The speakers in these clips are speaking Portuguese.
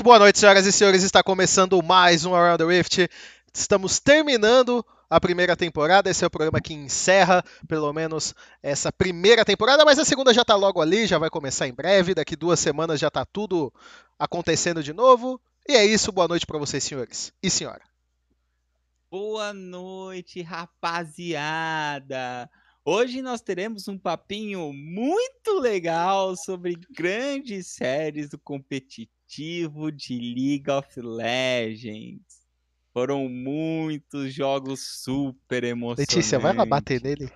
Muito boa noite, senhoras e senhores. Está começando mais um Around the Rift. Estamos terminando a primeira temporada. Esse é o programa que encerra, pelo menos, essa primeira temporada, mas a segunda já está logo ali, já vai começar em breve. Daqui duas semanas já está tudo acontecendo de novo. E é isso, boa noite para vocês, senhores e senhora. Boa noite, rapaziada! Hoje nós teremos um papinho muito legal sobre grandes séries do competitivo de League of Legends. Foram muitos jogos super emocionantes. Letícia, vai lá bater nele.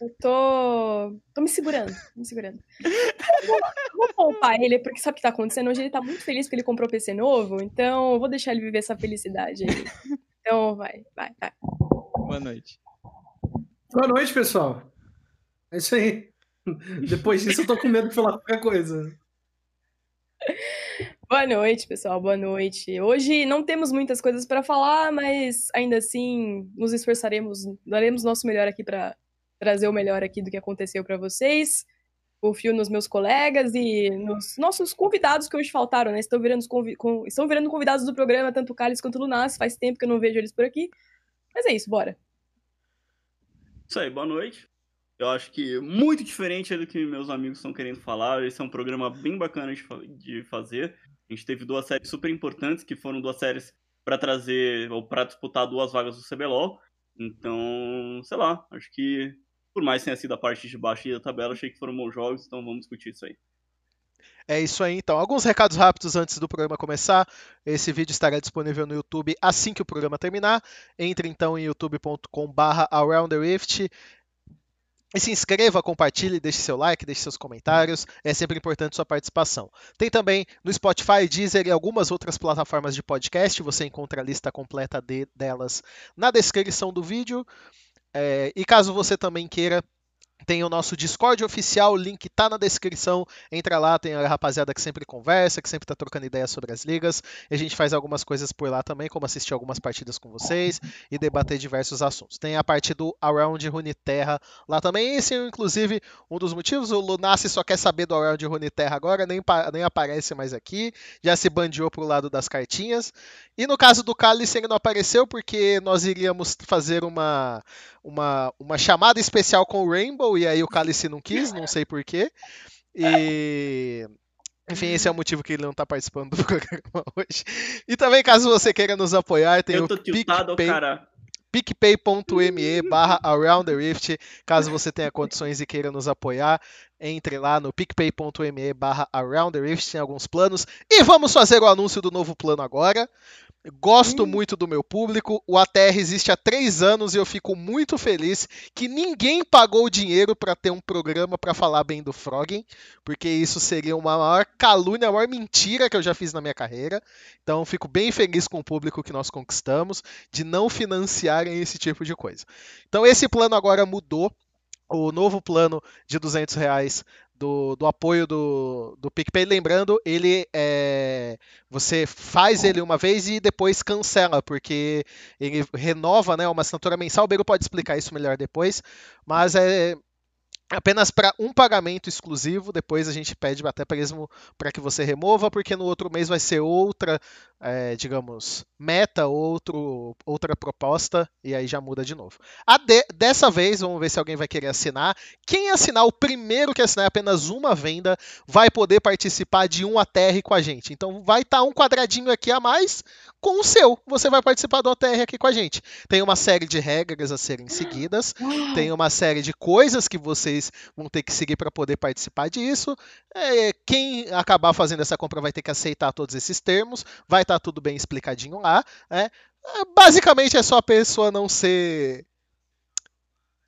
Eu tô. tô me segurando, me segurando. Eu vou, vou poupar ele, porque sabe o que tá acontecendo? Hoje ele tá muito feliz porque ele comprou PC novo, então eu vou deixar ele viver essa felicidade aí. Então vai, vai, vai. Boa noite. Boa noite, pessoal. É isso aí. Depois disso eu tô com medo de falar qualquer coisa. Boa noite, pessoal. Boa noite. Hoje não temos muitas coisas para falar, mas ainda assim nos esforçaremos, daremos nosso melhor aqui para trazer o melhor aqui do que aconteceu para vocês. Confio nos meus colegas e nos nossos convidados que hoje faltaram, né? Estão virando, convi com, estão virando convidados do programa, tanto o Cálice quanto o Lunas. Faz tempo que eu não vejo eles por aqui. Mas é isso, bora. Isso aí, boa noite. Eu acho que muito diferente do que meus amigos estão querendo falar. Esse é um programa bem bacana de, de fazer. A gente teve duas séries super importantes, que foram duas séries para trazer, ou para disputar duas vagas do CBLOL. Então, sei lá, acho que por mais tenha sido a parte de baixo da tabela, achei que foram bons jogos, então vamos discutir isso aí. É isso aí, então. Alguns recados rápidos antes do programa começar. Esse vídeo estará disponível no YouTube assim que o programa terminar. Entre então em youtube.com/barra e se inscreva, compartilhe, deixe seu like, deixe seus comentários. É sempre importante sua participação. Tem também no Spotify, Deezer e algumas outras plataformas de podcast. Você encontra a lista completa de, delas na descrição do vídeo. É, e caso você também queira tem o nosso Discord oficial, o link tá na descrição. Entra lá, tem a rapaziada que sempre conversa, que sempre tá trocando ideias sobre as ligas. A gente faz algumas coisas por lá também, como assistir algumas partidas com vocês e debater diversos assuntos. Tem a parte do Around Runeterra lá também. Esse é, inclusive, um dos motivos. O Lunassi só quer saber do Around Runeterra agora, nem, nem aparece mais aqui. Já se bandeou pro lado das cartinhas. E no caso do Cálice, ele não apareceu porque nós iríamos fazer uma, uma, uma chamada especial com o Rainbow e aí o Cálice não quis, não sei porquê. E. Enfim, esse é o motivo que ele não está participando do programa hoje. E também, caso você queira nos apoiar, tem Eu tô o PicPay, cara. picpay.me barra Around the Rift. Caso você tenha condições e queira nos apoiar, entre lá no picpay.me barra Around the Rift, tem alguns planos. E vamos fazer o anúncio do novo plano agora. Gosto muito do meu público. O ATR existe há três anos e eu fico muito feliz que ninguém pagou dinheiro para ter um programa para falar bem do Froggen, porque isso seria uma maior calúnia, a maior mentira que eu já fiz na minha carreira. Então fico bem feliz com o público que nós conquistamos de não financiarem esse tipo de coisa. Então esse plano agora mudou. O novo plano de 200 reais do, do apoio do, do PicPay. Lembrando, ele é, você faz ele uma vez e depois cancela, porque ele renova né, uma assinatura mensal. O Bego pode explicar isso melhor depois, mas é apenas para um pagamento exclusivo. Depois a gente pede até mesmo para que você remova, porque no outro mês vai ser outra, é, digamos, meta, outro, outra proposta, e aí já muda de novo. De, dessa vez, vamos ver se alguém vai querer assinar. Quem assinar, o primeiro que assinar apenas uma venda, vai poder participar de um ATR com a gente. Então vai estar tá um quadradinho aqui a mais com o seu. Você vai participar do ATR aqui com a gente. Tem uma série de regras a serem seguidas, tem uma série de coisas que vocês vão ter que seguir para poder participar disso. É, quem acabar fazendo essa compra vai ter que aceitar todos esses termos, vai estar tá tudo bem explicadinho lá. Né? Basicamente é só a pessoa não ser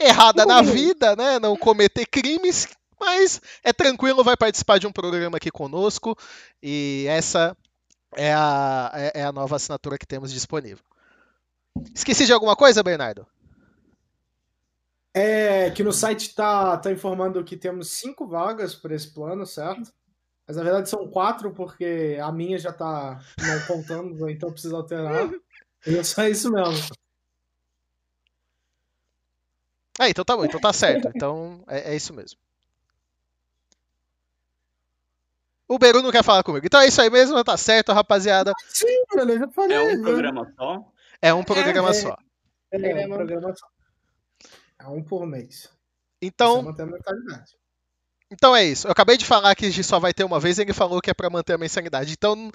errada na vida, né? Não cometer crimes, mas é tranquilo, vai participar de um programa aqui conosco e essa é a, é, é a nova assinatura que temos disponível. Esqueci de alguma coisa, Bernardo? É que no site tá, tá informando que temos cinco vagas por esse plano, certo? Mas na verdade são quatro, porque a minha já tá não contando, então preciso alterar. E é só isso mesmo. É, então tá bom, então tá certo. Então é, é isso mesmo. O Beru não quer falar comigo. Então é isso aí mesmo, tá certo, rapaziada. Sim, eu já falei. É um né? programa só? É um programa é. só. É, um Programa. programa só. É um por mês. Então, Você mantém a mentalidade. então é isso. Eu acabei de falar que a gente só vai ter uma vez, ele falou que é pra manter a mensalidade. Então,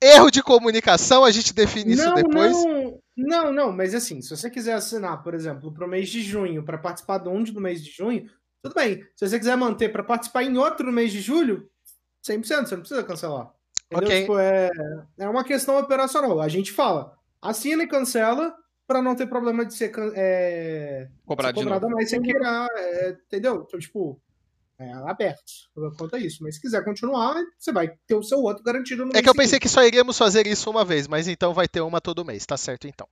erro de comunicação, a gente define isso não, depois. não, não, não, mas assim, se você quiser assinar, por exemplo, pro mês de junho, pra participar de um do mês de junho, tudo bem. Se você quiser manter pra participar em outro no mês de julho, 100%, você não precisa cancelar. Entendeu? Ok. Tipo, é, é uma questão operacional. A gente fala, assina e cancela pra não ter problema de ser, é, ser de cobrado novo. a mais sem querer, é, entendeu? Então, tipo, é aberto quanto a isso. Mas se quiser continuar, você vai ter o seu outro garantido no É mês que eu pensei seguinte. que só iríamos fazer isso uma vez, mas então vai ter uma todo mês, tá certo então.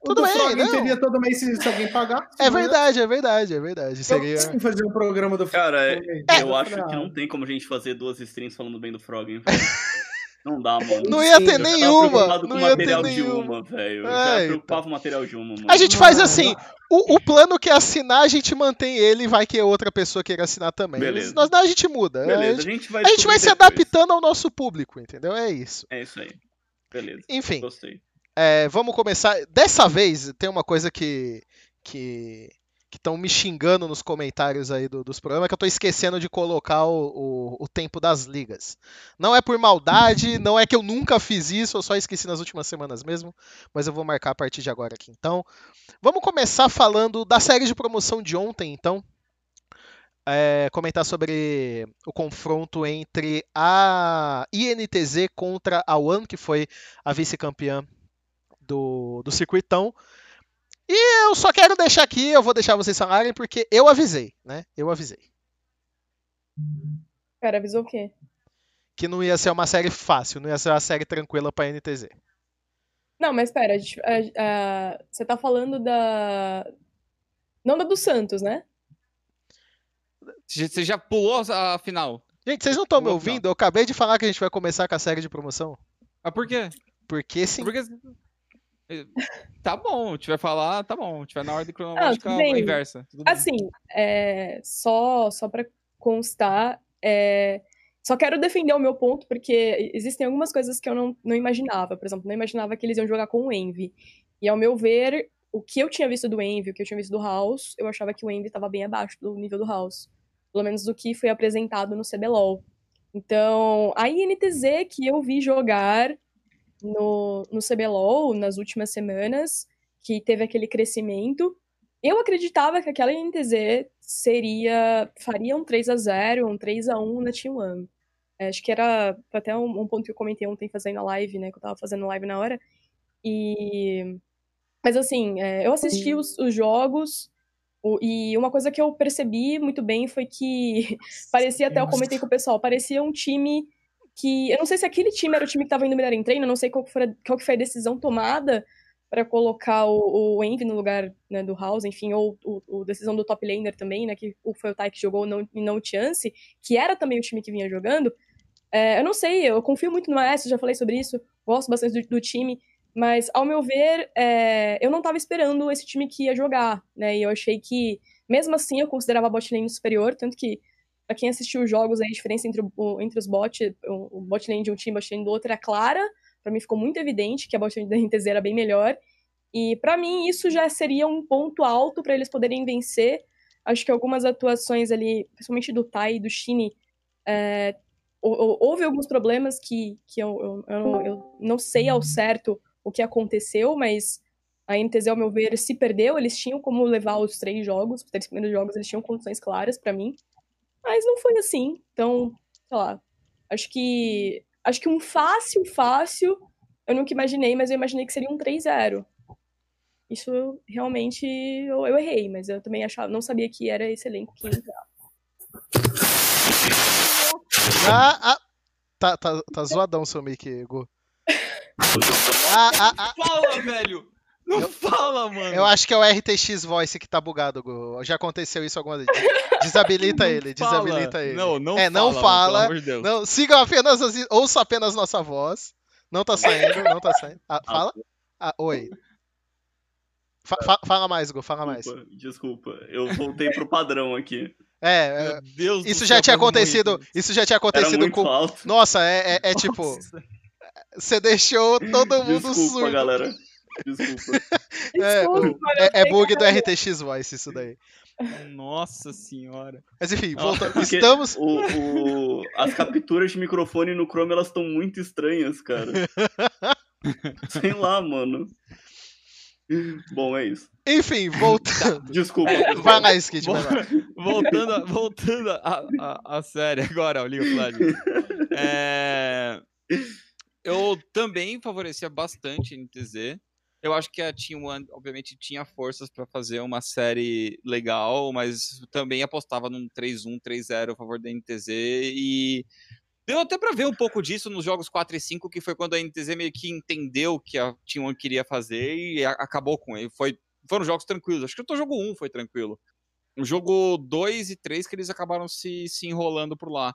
O Tudo do bem, Frog não. teria todo mês se, se alguém pagar. É eu- verdade, é verdade, é verdade. Eu Seria. quis fazer um programa do Frog. Cara, também. eu Eu acho que ah, não tem como a gente fazer duas streams falando bem do Frog, hein. Não dá, mano. Não ia ter eu tava nenhuma. Não com ia ter material de nenhuma. uma, velho. Eu É, então. preocupava o material de uma, mano. A gente faz Não, assim, o, o plano que é assinar, a gente mantém ele e vai que outra pessoa queira assinar também. Beleza. Nós, a gente muda. Beleza, a gente, gente vai a gente vai se adaptando ao nosso público, entendeu? É isso. É isso aí. Beleza, Enfim, gostei. é, vamos começar. Dessa vez, tem uma coisa que. que que estão me xingando nos comentários aí do- dos programas, que eu tô esquecendo de colocar o, o- o tempo das ligas. Não é por maldade, não é que eu nunca fiz isso, eu só esqueci nas últimas semanas mesmo, mas eu vou marcar a partir de agora aqui. Então, vamos começar falando da série de promoção de ontem, então. É, comentar sobre o confronto entre a INTZ contra a One, que foi a vice-campeã do, do circuitão. E eu só quero deixar aqui, eu vou deixar vocês falarem, porque eu avisei, né? Eu avisei. Cara, avisou o quê? Que não ia ser uma série fácil, não ia ser uma série tranquila pra NTZ. Não, mas pera, a gente- a- a- você tá falando da. Não da do Santos, né? Você já pulou a final. Gente, vocês não estão me ouvindo? Eu acabei de falar que a gente vai começar com a série de promoção. Mas por quê? Porque sim. Porque. Tá bom, a gente vai falar, tá bom. Vai na ordem cronológica bem. inversa. Assim, é, só, só para constar, é, só quero defender o meu ponto, porque existem algumas coisas que eu não, não imaginava. Por exemplo, não imaginava que eles iam jogar com o Envy. E ao meu ver, o que eu tinha visto do Envy, o que eu tinha visto do House, eu achava que o Envy estava bem abaixo do nível do House. Pelo menos do que foi apresentado no CBLOL. Então, a INTZ que eu vi jogar no, no CBLOL nas últimas semanas, que teve aquele crescimento, eu acreditava que aquela INTZ seria. faria um 3 a 0 um 3 a 1 na Team One. É, Acho que era até um, um ponto que eu comentei ontem fazendo a live, né? Que eu tava fazendo live na hora. E. Mas assim, é, eu assisti os, os jogos. o- e uma coisa que eu percebi muito bem foi que parecia até eu comentei com o pessoal, parecia um time que eu não sei se aquele time era o time que tava indo melhor em treino, não sei qual foi, a- qual foi a decisão tomada para colocar o, o Envy no lugar né, do House, enfim, ou o, o decisão do top laner também, né, que foi o Tai que jogou não, e não o Chance, que era também o time que vinha jogando. É, eu não sei, eu confio muito no Maestro, já falei sobre isso, gosto bastante do, do time, mas ao meu ver, é, eu não estava esperando esse time que ia jogar, né, e eu achei que, mesmo assim, eu considerava a bot superior, tanto que Pra quem assistiu os jogos, a diferença entre, o, entre os bots, o, bot lane de um time e o bot lane do outro era clara. Pra mim ficou muito evidente que a bot lane da NTZ era bem melhor. E pra mim isso já seria um ponto alto pra eles poderem vencer. Acho que algumas atuações ali, principalmente do Tai e do Shine, é, hou- hou- houve alguns problemas que, que eu, eu, eu, eu não sei ao certo o que aconteceu, mas a NTZ, ao meu ver, se perdeu. Eles tinham como levar os três jogos, os três primeiros jogos, eles tinham condições claras pra mim. Mas não foi assim. Então, sei lá. Acho que. Acho que um fácil, fácil, eu nunca imaginei, mas eu imaginei que seria um 3-0. Isso eu, realmente eu, eu errei, mas eu também achava, não sabia que era esse elenco que ia entrar. Ah, ah, tá, tá, tá zoadão seu mic, Gu. Ah, ah, ah. Fala, velho! Não fala, mano! Eu acho que é o RTX Voice que tá bugado, Gu. Já aconteceu isso alguma vez. Desabilita ele, fala. desabilita ele. Não, não É, não fala. fala. mano, pelo amor de Deus. Não, sigam apenas, as- ouça apenas nossa voz. Não tá saindo, não tá saindo. Ah, fala? Ah, oi. Fa- fa- fala mais, Gu, fala mais. Desculpa, desculpa. Eu voltei pro padrão aqui. É, Meu é, Deus do isso céu, já tinha foi muito. acontecido. Isso já tinha Era acontecido muito com. alto. Nossa, é, é- é tipo. Nossa. Você deixou todo mundo Desculpa, surdo. galera. Desculpa. É, Desculpa, é, é bug do RTX Voice isso daí. Nossa senhora. Mas enfim, Ah, voltando. Porque Estamos. o, o- as capturas de microfone no Chrome, elas estão muito estranhas, cara. Sei lá, mano. Bom, é isso. Enfim, voltando. Desculpa. Vai lá, Skid, vai lá. Voltando, a- voltando a, a, a série agora, o League of Legends. É, eu também favorecia bastante NTZ. Eu acho que a Team One, obviamente, tinha forças para fazer uma série legal, mas também apostava num 3-1, 3-0 a favor da NTZ. E deu até para ver um pouco disso nos jogos 4 e 5, que foi quando a NTZ meio que entendeu o que a Team One queria fazer e acabou com ele. Foi, foram jogos tranquilos. Acho que o jogo 1 foi tranquilo. O jogo 2 e 3 que eles acabaram se, se enrolando por lá.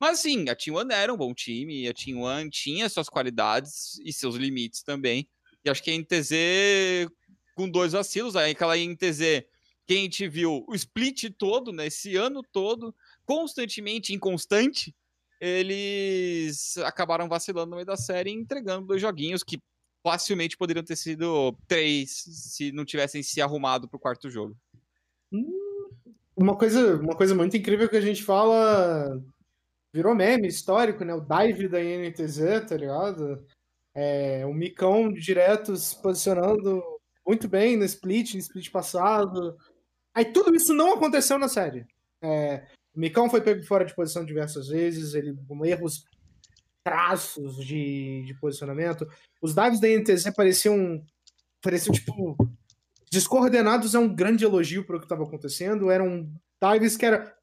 Mas sim, a Team One era um bom time, a Team One tinha suas qualidades e seus limites também. E acho que a NTZ, com dois vacilos, aí aquela NTZ que a gente viu o split todo, né, esse ano todo, constantemente inconstante, eles acabaram vacilando no meio da série e entregando dois joguinhos que facilmente poderiam ter sido três se não tivessem se arrumado pro quarto jogo. Uma coisa, uma coisa muito incrível que a gente fala virou meme histórico, né? O dive da INTZ, tá ligado? É, o Micão direto se posicionando muito bem no split, no split passado. Aí tudo isso não aconteceu na série. É, o Micão foi pego fora de posição diversas vezes, ele com erros traços de, de posicionamento. Os dives da INTZ pareciam, pareciam tipo descoordenados é um grande elogio para o que estava acontecendo. Eram dives que era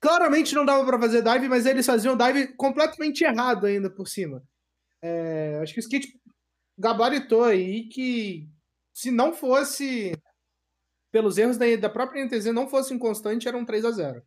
claramente não dava para fazer dive, mas eles faziam dive completamente errado ainda por cima. É, acho que o Skate gabaritou aí que se não fosse pelos erros da, da própria NTZ, não fosse inconstante, era um 3 a 0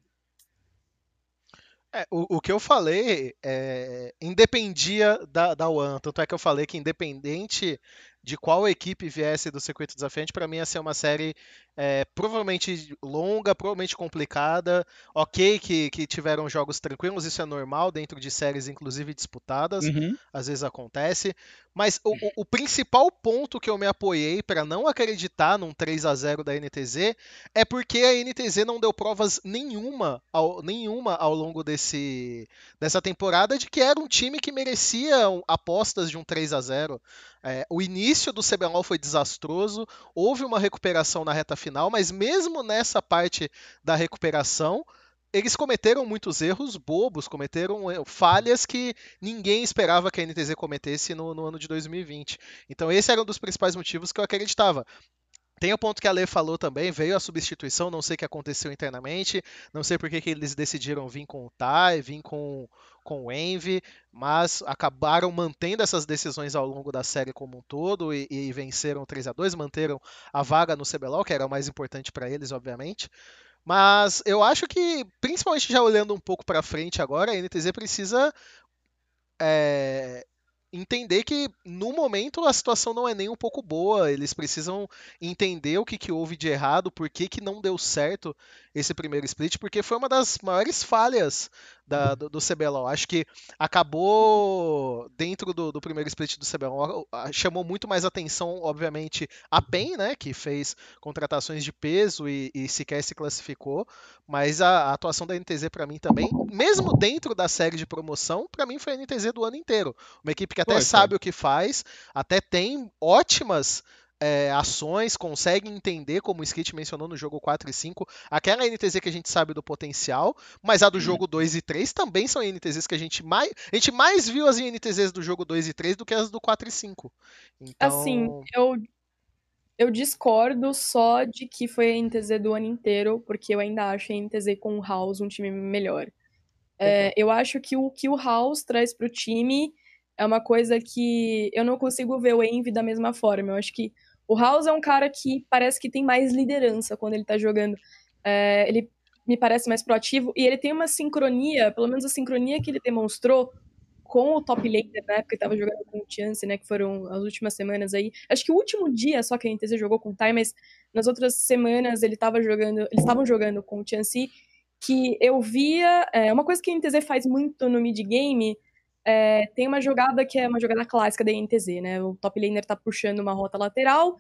É, o, o que eu falei é, independia da, da One. Tanto é que eu falei que independente de qual equipe viesse do circuito desafiante, para mim ia ser uma série é, provavelmente longa, provavelmente complicada. Ok que, que tiveram jogos tranquilos, isso é normal dentro de séries, inclusive disputadas, às vezes acontece. Mas o, o- o principal ponto que eu me apoiei para não acreditar num 3 a 0 da NTZ é porque a NTZ não deu provas nenhuma ao, nenhuma ao longo desse, dessa temporada de que era um time que merecia apostas de um 3 a 0 É, o início do CBLOL foi desastroso, houve uma recuperação na reta final, mas mesmo nessa parte da recuperação, eles cometeram muitos erros bobos, cometeram eh, falhas que ninguém esperava que a NTZ cometesse no, no ano de 2020. Então esse era um dos principais motivos que eu acreditava. Tem o ponto que a Lê falou também, veio a substituição, não sei o que aconteceu internamente, não sei por que, que eles decidiram vir com o Tai, vir com, com o Envy, mas acabaram mantendo essas decisões ao longo da série como um todo e, e venceram 3 a 2 manteram a vaga no CBLOL, que era o mais importante para eles, obviamente. Mas eu acho que, principalmente já olhando um pouco para frente agora, a NTZ precisa é, entender que no momento a situação não é nem um pouco boa. Eles precisam entender o que, que houve de errado, por que, que não deu certo esse primeiro split, porque foi uma das maiores falhas da, do, do CBLOL. Acho que acabou dentro do, do primeiro split do CBLOL, chamou muito mais atenção, obviamente, a PEN, né, que fez contratações de peso e, e sequer se classificou, mas a, a atuação da NTZ para mim também, mesmo dentro da série de promoção, para mim foi a NTZ do ano inteiro. Uma equipe que até Foi, foi. sabe o que faz, até tem ótimas é, ações, consegue entender, como o Skit mencionou no jogo 4 e 5, aquela NTZ que a gente sabe do potencial, mas a do jogo 2 e 3 também são NTZs que a gente mais. A gente mais viu as NTZs do jogo 2 e 3 do que as do 4 e 5. Então, Assim, eu, eu discordo só de que foi a NTZ do ano inteiro, porque eu ainda acho a NTZ com o House um time melhor. É, eu acho que o que o House traz pro time é uma coisa que eu não consigo ver o Envy da mesma forma. Eu acho que o House é um cara que parece que tem mais liderança quando ele tá jogando. É, ele me parece mais proativo e ele tem uma sincronia, pelo menos a sincronia que ele demonstrou com o top laner na época que tava jogando com o Chance, né, que foram as últimas semanas aí. Acho que o último dia só que a NTZ jogou com o Tai, mas nas outras semanas ele tava jogando, eles estavam jogando com o Chance que eu via. É, uma coisa que a NTZ faz muito no mid-game. É, tem uma jogada que é uma jogada clássica da NTZ, né? O top laner tá puxando uma rota lateral,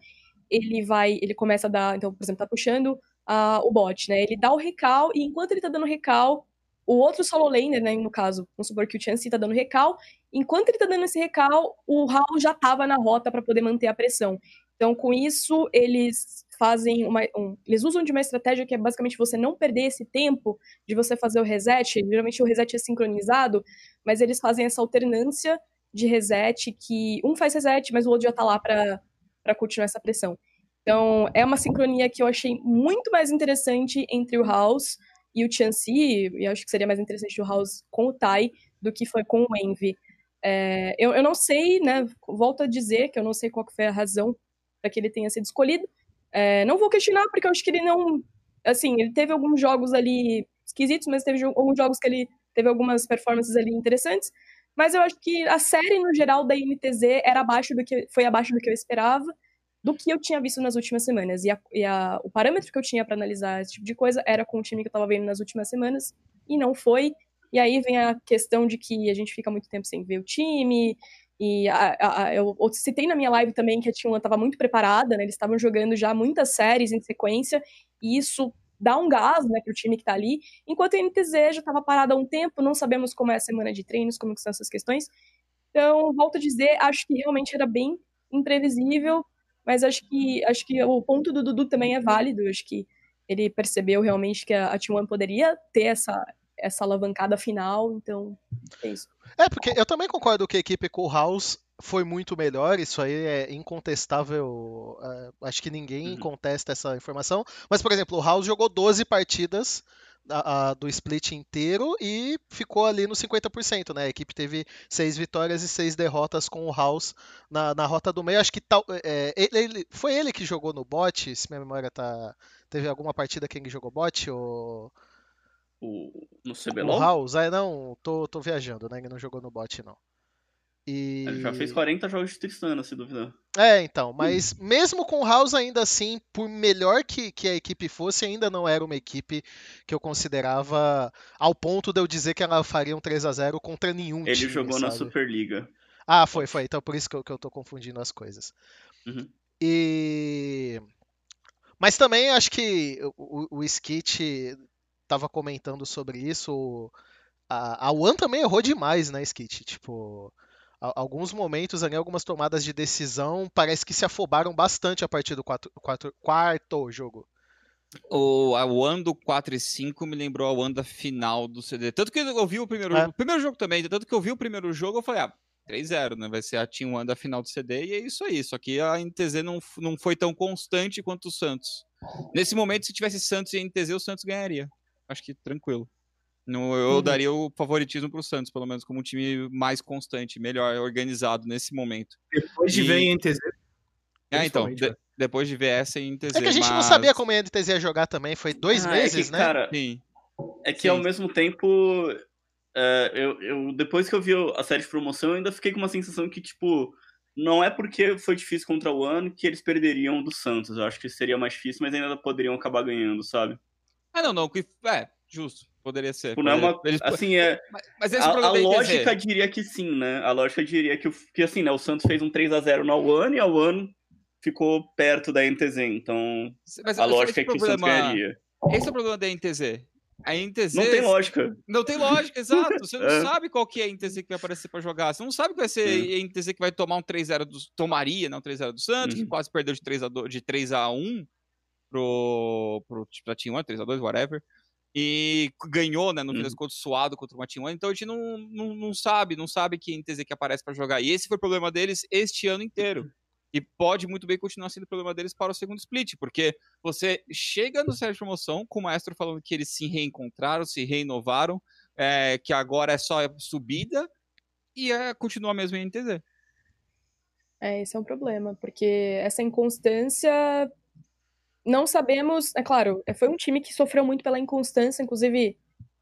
ele vai, ele começa a dar, então, por exemplo, tá puxando uh, o bot, né? Ele dá o recal e enquanto ele tá dando recal, o outro solo laner, né, no caso, vamos supor que o Chansey tá dando recal, enquanto ele tá dando esse recal, o Hal já tava na rota para poder manter a pressão. Então, com isso, eles fazem uma. Um, eles usam de uma estratégia que é basicamente você não perder esse tempo de você fazer o reset. Geralmente o reset é sincronizado, mas eles fazem essa alternância de reset que um faz reset, mas o outro já tá lá para continuar essa pressão. Então, é uma sincronia que eu achei muito mais interessante entre o House e o Chansey, e acho que seria mais interessante o House com o Tai do que foi com o Envy. É, eu, eu não sei, né, volto a dizer que eu não sei qual foi a razão para que ele tenha sido escolhido, é, não vou questionar, porque eu acho que ele não. Assim, ele teve alguns jogos ali esquisitos, mas teve alguns jogos que ele teve algumas performances ali interessantes. Mas eu acho que a série, no geral, da INTZ era abaixo do que foi abaixo do que eu esperava, do que eu tinha visto nas últimas semanas. E, a, e a, o parâmetro que eu tinha para analisar esse tipo de coisa era com o time que eu estava vendo nas últimas semanas, e não foi. E aí vem a questão de que a gente fica muito tempo sem ver o time, e a, a, eu, citei na minha live também que a T1 estava muito preparada, né? Eles estavam jogando já muitas séries em sequência, e isso dá um gás né, para o time que está ali, enquanto a NTZ já estava parada há um tempo, não sabemos como é a semana de treinos, como são essas questões. Então, volto a dizer, acho que realmente era bem imprevisível, mas acho que acho que o ponto do Dudu também é válido, acho que ele percebeu realmente que a, a T1 poderia ter essa, essa alavancada final, então é isso. É, porque eu também concordo que a equipe com o House foi muito melhor, isso aí é incontestável, é, acho que ninguém uhum. contesta essa informação, mas, por exemplo, o House jogou 12 partidas a, a, do split inteiro e ficou ali no 50%, né? A equipe teve seis vitórias e seis derrotas com o House na, na rota do meio. Acho que tal, é, ele, ele, foi ele que jogou no bot, se minha memória tá. Teve alguma partida que ele jogou bot? Ou o, no CBLOL? O House? Ah, não, tô, tô viajando, né? Ele não jogou no bot, não. E... Ele já fez 40 jogos de Tristana, se duvidar. É, então, mas hum. mesmo com o House, ainda assim, por melhor que, que a equipe fosse, ainda não era uma equipe que eu considerava ao ponto de eu dizer que ela faria um 3 a 0 contra nenhum Ele time, jogou sabe? na Superliga. Ah, foi, foi. Então por isso que eu, que eu tô confundindo as coisas. Uhum. E. Mas também acho que o, o Skit estava comentando sobre isso. A, a One também errou demais, né, Skit? Tipo, a, alguns momentos ali, algumas tomadas de decisão, parece que se afobaram bastante a partir do quatro, quatro, quarto jogo. O, a One do 4 e 5 me lembrou a One da final do CD. Tanto que eu vi o primeiro, é. o primeiro jogo também, tanto que eu vi o primeiro jogo, eu falei, ah, 3-0, né? Vai ser a Team One da final do CD e é isso aí. Só que a NTZ não, não foi tão constante quanto o Santos. Nesse momento, se tivesse Santos e NTZ, o Santos ganharia acho que tranquilo. No, eu uhum. daria o favoritismo para o Santos, pelo menos como um time mais constante, melhor organizado nesse momento. Depois de ver em NTZ. É, então, de, depois de ver essa em NTZ. É que a gente mas... não sabia como a NTZ ia jogar também, foi dois ah, meses, é que, né? Cara, Sim. É que Sim. ao mesmo tempo, é, eu, eu, depois que eu vi a série de promoção, eu ainda fiquei com uma sensação que, tipo, não é porque foi difícil contra o Ano que eles perderiam do Santos. Eu acho que seria mais difícil, mas ainda poderiam acabar ganhando, sabe? Ah, não, não. É, justo. Poderia ser. Tipo, não é uma, Eles... Assim, é. Mas, mas a, a lógica diria que sim, né? A lógica diria que, que assim, né? O Santos fez um 3 a 0 no One e a One ficou perto da NTZ. Então, mas, a lógica é que problema... o Santos ganharia. Esse é o problema da NTZ. A NTZ. Não tem lógica. Não tem lógica, exato. Você não é. sabe qual que é a NTZ que vai aparecer para jogar. Você não sabe que vai ser a NTZ que vai tomar um 3x0 do. Tomaria, não 3x0 do Santos, uhum. que quase perdeu de 3x2, de 3x1 pro, pro, pra Team 1, 3x2, whatever e ganhou, né, no fim das uhum. contas, suado contra o Matinho. Então a gente não, não, não sabe, não sabe que NTZ que aparece para jogar. E esse foi o problema deles este ano inteiro. E pode muito bem continuar sendo o problema deles para o segundo split, porque você chega no série de promoção com o maestro falando que eles se reencontraram, se reinovaram, é, que agora é só subida, e é, continua mesmo em NTZ. É, esse é um problema, porque essa inconstância não sabemos, é claro, é, foi um time que sofreu muito pela inconstância, inclusive,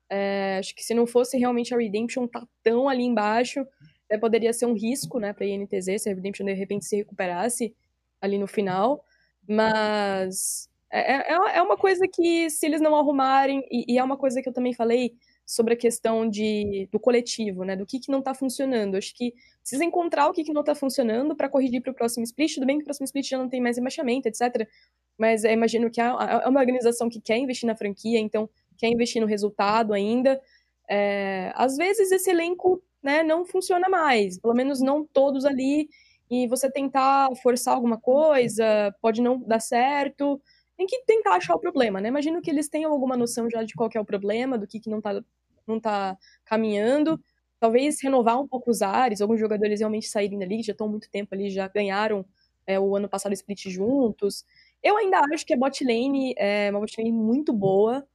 é, acho que se não fosse realmente a Redemption tá tão ali embaixo, é, poderia ser um risco, né, pra INTZ, se a Redemption de repente se recuperasse ali no final, mas É, é, é uma coisa que, se eles não arrumarem, e, e, é uma coisa que eu também falei sobre a questão de, do coletivo, né? Do que, que não tá funcionando. Acho que precisa encontrar o que, que não tá funcionando para corrigir para o próximo split. Tudo bem que o próximo split já não tem mais rebaixamento, etc. Mas eu imagino que é uma organização que quer investir na franquia, então quer investir no resultado ainda. É, às vezes esse elenco né, não funciona mais, pelo menos não todos ali, e você tentar forçar alguma coisa, pode não dar certo tem que tentar achar o problema, né? Imagino que eles tenham alguma noção já de qual é o problema, do que, que não tá, não tá caminhando. Talvez renovar um pouco os ares, alguns jogadores realmente saírem dali, já estão muito tempo ali, já ganharam é, o ano passado split juntos. Eu ainda acho que a bot lane é uma bot lane muito boa.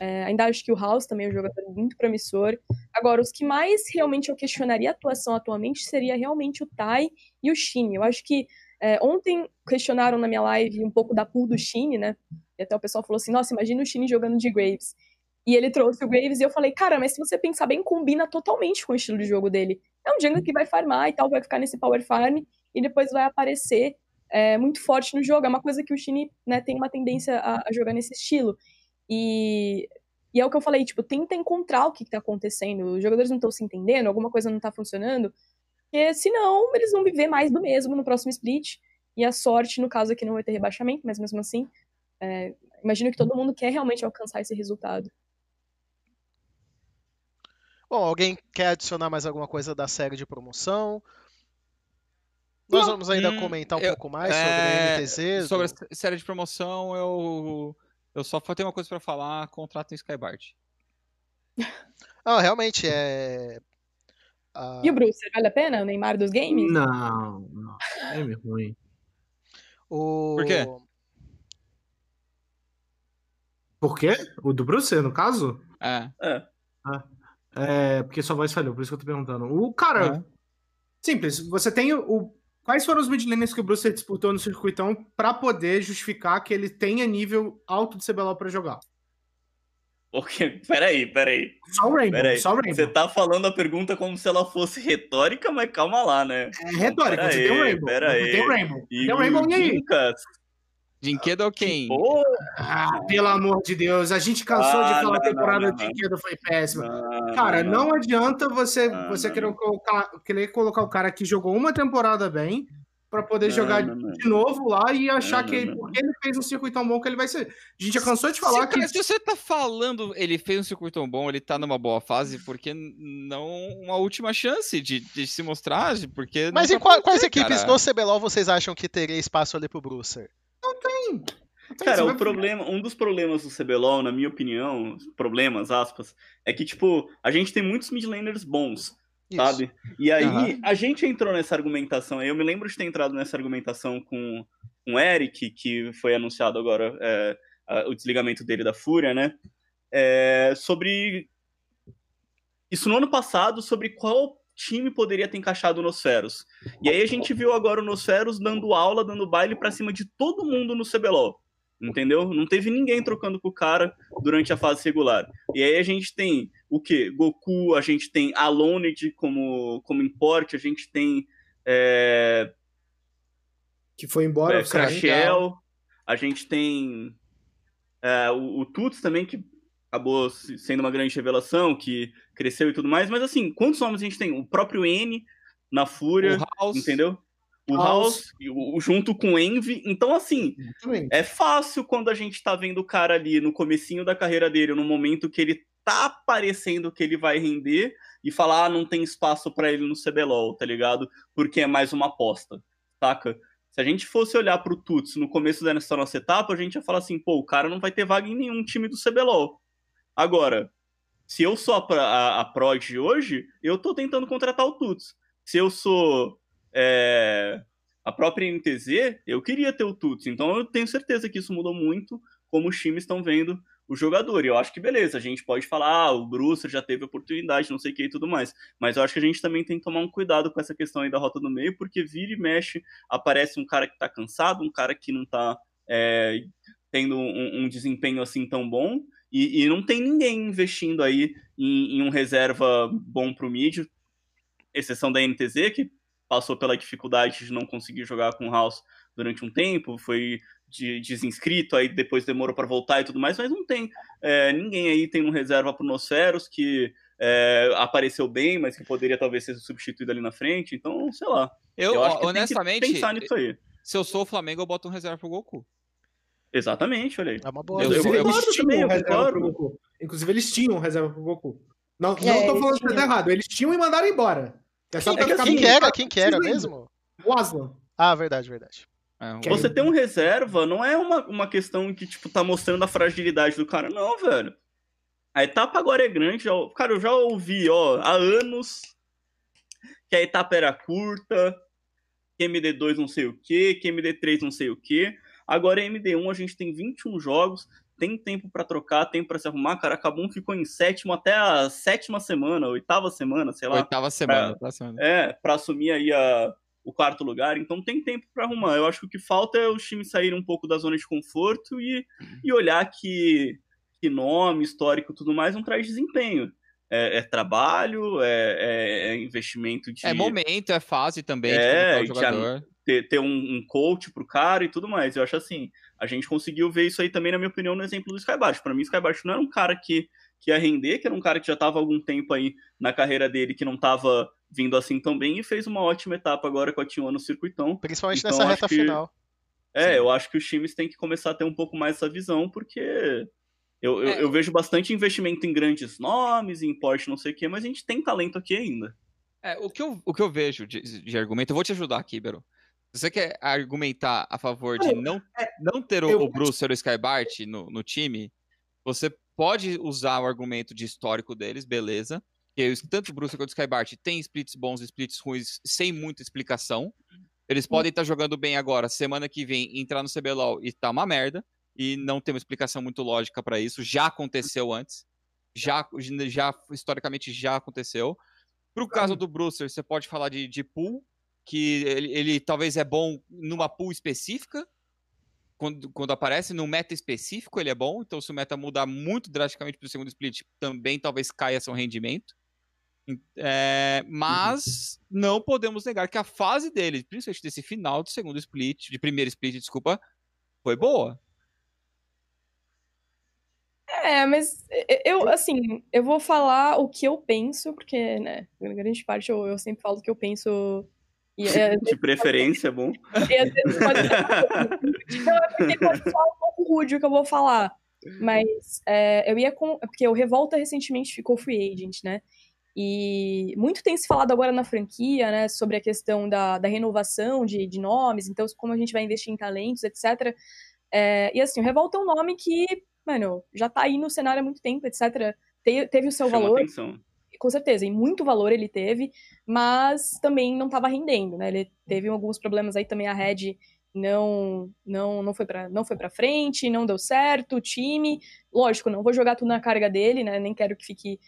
É, ainda acho que o House também é um jogador muito promissor. Agora, os que mais realmente eu questionaria a atuação atualmente seria realmente o Tai e o Shin. Eu acho que é, ontem questionaram na minha live um pouco da pool do Shine, né? E até o pessoal falou assim: nossa, imagina o Shine jogando de Graves. E ele trouxe o Graves e eu falei, cara, mas se você pensar bem, combina totalmente com o estilo de jogo dele. É um jungle que vai farmar e tal, vai ficar nesse power farm e depois vai aparecer é, muito forte no jogo. É uma coisa que o Shine né, tem uma tendência a, a, jogar nesse estilo. E, e é o que eu falei, tipo, tenta encontrar o que, que tá acontecendo. Os jogadores não estão se entendendo, alguma coisa não tá funcionando. Porque senão eles vão viver mais do mesmo no próximo split. E a sorte, no caso aqui, não vai ter rebaixamento, mas mesmo assim, é, imagino que todo mundo quer realmente alcançar esse resultado. Bom, alguém quer adicionar mais alguma coisa da série de promoção? Nós Não, vamos ainda hum, comentar um eu, pouco mais sobre é, a NTZ. Sobre a série de promoção, eu, eu só tenho uma coisa para falar: contrato em Skybart. Ah, realmente, é. Uh... E o Bruce, vale a pena? O Neymar dos games? Não, não. É meio ruim. O... Por quê? Por quê? O do Bruce, no caso? É. É. Ah, é porque sua voz falhou, por isso que eu tô perguntando. O cara. É. Simples, você tem o. Quais foram os midlaners que o Bruce disputou no circuitão para poder justificar que ele tenha nível alto de CBLOL para jogar? Porque, peraí, peraí. Só o Rainbow, peraí. só o Rainbow. Você tá falando a pergunta como se ela fosse retórica, mas calma lá, né? É retórica, pera você aí, tem o Rainbow. Pera aí. tem o Rainbow. E tem o Rainbow e aí? Ou quem? Ah, pelo amor de Deus, a gente cansou ah, de falar a temporada de Dinquedo foi péssima. Não, cara, não, não, adianta você, você querer, colocar, querer colocar o cara que jogou uma temporada bem para poder não, jogar não, não. de novo lá e achar que porque ele fez um circuito tão bom que ele vai ser. A gente já cansou de falar se, que. Se você tá falando ele fez um circuito tão bom, ele tá numa boa fase, porque não uma última chance de, de se mostrar? Porque Mas em qual, quais equipes cara. no CBLOL vocês acham que teria espaço ali pro Brucer? Não tem. Cara, o problema, um dos problemas do CBLOL, na minha opinião, problemas, aspas, é que, tipo, a gente tem muitos midlaners bons. Isso. sabe? E aí uhum. a gente entrou nessa argumentação. Eu me lembro de ter entrado nessa argumentação com, com o Eric, que foi anunciado agora é, a, o desligamento dele da Fúria, né? É, sobre isso no ano passado, sobre qual time poderia ter encaixado o Nosferos. E aí a gente viu agora o Nosferos dando aula, dando baile para cima de todo mundo no CBLOL. Entendeu? Não teve ninguém trocando com o cara durante a fase regular. E aí a gente tem o que? Goku, a gente tem Alonid como, como importe, a gente tem. É... Que foi embora, é, Crashel, a gente tem é, o, o Tuts também, que acabou sendo uma grande revelação, que cresceu e tudo mais. Mas assim, quantos nomes a gente tem? O próprio N na Fúria, entendeu? o House, o, junto com o Envy. Então, assim, é fácil quando a gente tá vendo o cara ali no comecinho da carreira dele, no momento que ele tá parecendo que ele vai render, e falar, ah, não tem espaço para ele no CBLOL, tá ligado? Porque é mais uma aposta, saca? Se a gente fosse olhar pro Tuts no começo dessa nossa etapa, a gente ia falar assim, pô, o cara não vai ter vaga em nenhum time do CBLOL. Agora, se eu sou a, a, a Prod de hoje, eu tô tentando contratar o Tuts. Se eu sou é, a própria NTZ, eu queria ter o Tuts, então eu tenho certeza que isso mudou muito como os times estão vendo o jogador. E eu acho que beleza, a gente pode falar, ah, o Bruce já teve oportunidade, não sei o que e tudo mais. Mas eu acho que a gente também tem que tomar um cuidado com essa questão aí da rota do meio, porque vira e mexe, aparece um cara que tá cansado, um cara que não tá é, tendo um, um, desempenho assim tão bom, e, e não tem ninguém investindo aí em, em um reserva bom pro mid, exceção da NTZ, que passou pela dificuldade de não conseguir jogar com o House durante um tempo, foi de desinscrito, aí depois demorou para voltar e tudo mais, mas não tem é, ninguém aí tem um reserva pro Nosferos que é, apareceu bem, mas que poderia talvez ser substituído ali na frente. Então, sei lá. Eu, Eu acho que honestamente, tem que pensar nisso aí. se eu sou o Flamengo, eu boto um reserva pro Goku. Exatamente, olha aí. É uma boa. Eu- Inclusive, eu- eles eu tinham também, eu reserva concordo. pro Goku. Inclusive, eles tinham reserva pro Goku. Não, não É, tô eles falando que tá errado. Eles tinham e mandaram embora. É só Quem- pra é assim, Quem que era? Quem que era mesmo? O Aslan. Ah, verdade, verdade. É, Você ter um reserva não é uma, uma questão que, tipo, tá mostrando a fragilidade do cara, não, velho. A etapa agora é grande. já- cara, eu já ouvi, ó, há anos que a etapa era curta, que MD2 não sei o que, que MD3 não sei o que. Agora MD1 a gente tem 21 jogos, tem tempo pra trocar, tempo pra se arrumar. Cara, a Kabum ficou em sétimo até a sétima semana, oitava semana, sei lá. Oitava semana. oitava semana. É, pra assumir aí a, o quarto lugar, então tem tempo pra arrumar. Eu acho que o que falta é os times saírem um pouco da zona de conforto e, e olhar que, que nome, histórico e tudo mais não traz desempenho. É, é trabalho, é, é- é investimento de É momento, é fase também de É, colocar o de jogador. Ter, ter um, um coach pro cara e tudo mais. Eu acho assim, a gente conseguiu ver isso aí também, na minha opinião, no exemplo do Skybart. Pra mim, o Skybart não era um cara que, que ia render, que era um cara que já tava há algum tempo aí na carreira dele, que não tava vindo assim tão bem, e fez uma ótima etapa agora com a T1 no circuitão. Principalmente Então, nessa reta que- final. É, Sim. eu acho que os times têm que começar a ter um pouco mais essa visão, porque eu, eu, É. eu vejo bastante investimento em grandes nomes, em porte não sei o quê, mas a gente tem talento aqui ainda. É, o, que eu, o que eu vejo de, de argumento, eu vou te ajudar aqui, Bero. Se você quer argumentar a favor de Não, não, não ter o, o Bruce ou o Skybart no, no time, você pode usar o argumento de histórico deles, beleza. Que tanto o Bruce quanto o Skybart tem splits bons e splits ruins sem muita explicação. Eles podem estar jogando bem agora, semana que vem, entrar no CBLOL e tá uma merda. E não tem uma explicação muito lógica pra isso. Já aconteceu antes. Já, já historicamente já aconteceu. Pro caso do Brucer, você pode falar de, de pool, que ele, ele talvez é bom numa pool específica, quando, quando aparece, num meta específico ele é bom, então se o meta mudar muito drasticamente pro segundo split, também talvez caia seu rendimento. É, mas não podemos negar que a fase dele, principalmente desse final do segundo split, de primeiro split, desculpa, foi boa. É, mas eu, assim, eu vou falar o que eu penso, porque, né, grande parte eu, eu sempre falo o que eu penso. De preferência, é bom. e às vezes pode Não, é porque pode soar um pouco rude o que eu vou falar. Mas é, eu ia com. é Porque o Revolta recentemente ficou free agent, né? E muito tem se falado agora na franquia, né, sobre a questão da, da renovação de, de nomes, então como a gente vai investir em talentos, etc. É, e assim, o Revolta é um nome que, mano, já tá aí no cenário há muito tempo, etc. Te- teve o seu Chama valor, atenção. Com certeza, e muito valor ele teve, mas também não estava rendendo, né? Ele teve alguns problemas aí também, a Red não não não foi para não foi para frente, não deu certo, o time, lógico, não vou jogar tudo na carga dele, né? Nem quero que fique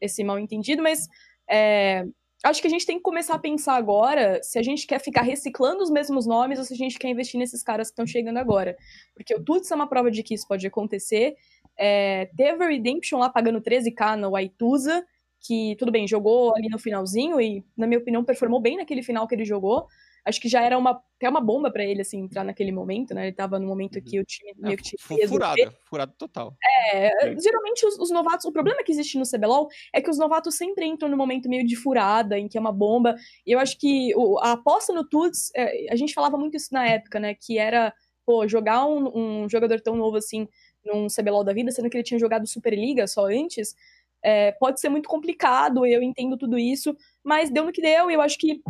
esse mal entendido, mas é, acho que a gente tem que começar a pensar agora se a gente quer ficar reciclando os mesmos nomes ou se a gente quer investir nesses caras que estão chegando agora. Porque o Tuts é uma prova de que isso pode acontecer. É, teve a Redemption lá pagando 13k no Aituza, que tudo bem, jogou ali no finalzinho e, na minha opinião, performou bem naquele final que ele jogou. Acho que já era uma, até uma bomba pra ele, assim, entrar naquele momento, né? Ele tava no momento que o time meio que tinha furada, furada total. É, geralmente os, os novatos, o problema que existe no CBLOL é que os novatos sempre entram no momento meio de furada, em que é uma bomba. E eu acho que o- a aposta no Tuts, é, a gente falava muito isso na época, né? Que era, pô, jogar um, um jogador tão novo assim num CBLOL da vida, sendo que ele tinha jogado Superliga só antes, é, pode ser muito complicado, eu entendo tudo isso, mas deu no que deu, e eu acho que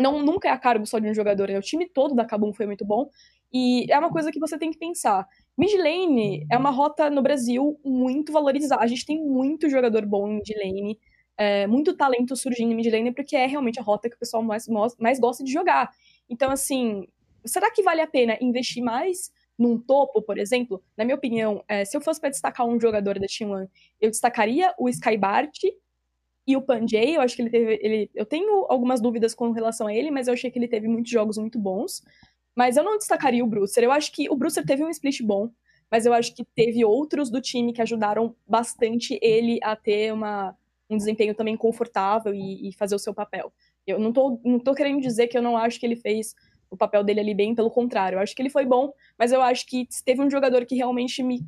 não, nunca é a cargo só de um jogador, né? O time todo da Kabum foi muito bom. E é uma coisa que você tem que pensar. Mid lane é uma rota no Brasil muito valorizada. A gente tem muito jogador bom em mid lane, é, muito talento surgindo em mid lane, porque é realmente a rota que o pessoal mais, mais gosta de jogar. Então, assim, será que vale a pena investir mais num topo, por exemplo? Na minha opinião, é, se eu fosse para destacar um jogador da Team One, eu destacaria o Skybart e o Panjay. Eu acho que ele teve. Ele, eu tenho algumas dúvidas com relação a ele, mas eu achei que ele teve muitos jogos muito bons. Mas eu não destacaria o Brucer. Eu acho que o Brucer teve um split bom, mas eu acho que teve outros do time que ajudaram bastante ele a ter uma, um desempenho também confortável e, e fazer o seu papel. Eu não tô, não tô querendo dizer que eu não acho que ele fez o papel dele ali bem, pelo contrário. Eu acho que ele foi bom, mas eu acho que teve um jogador que realmente me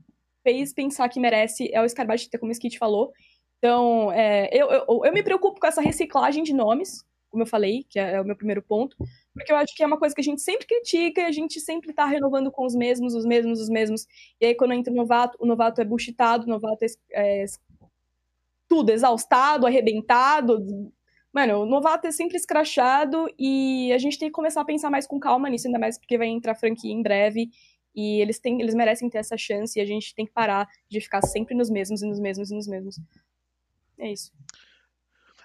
fez pensar que merece, é o Scarbacita, como o Skit falou. Então, é, eu, eu, eu me preocupo com essa reciclagem de nomes, como eu falei, que é, é o meu primeiro ponto, porque eu acho que é uma coisa que a gente sempre critica a gente sempre tá renovando com os mesmos, os mesmos, os mesmos. E aí, quando entra o novato, o novato é buchitado, o novato é, é tudo, exaustado, arrebentado. Mano, o novato é sempre escrachado e a gente tem que começar a pensar mais com calma nisso, ainda mais porque vai entrar franquia em breve e eles, têm, eles merecem ter essa chance e a gente tem que parar de ficar sempre nos mesmos e nos mesmos e nos mesmos. É isso.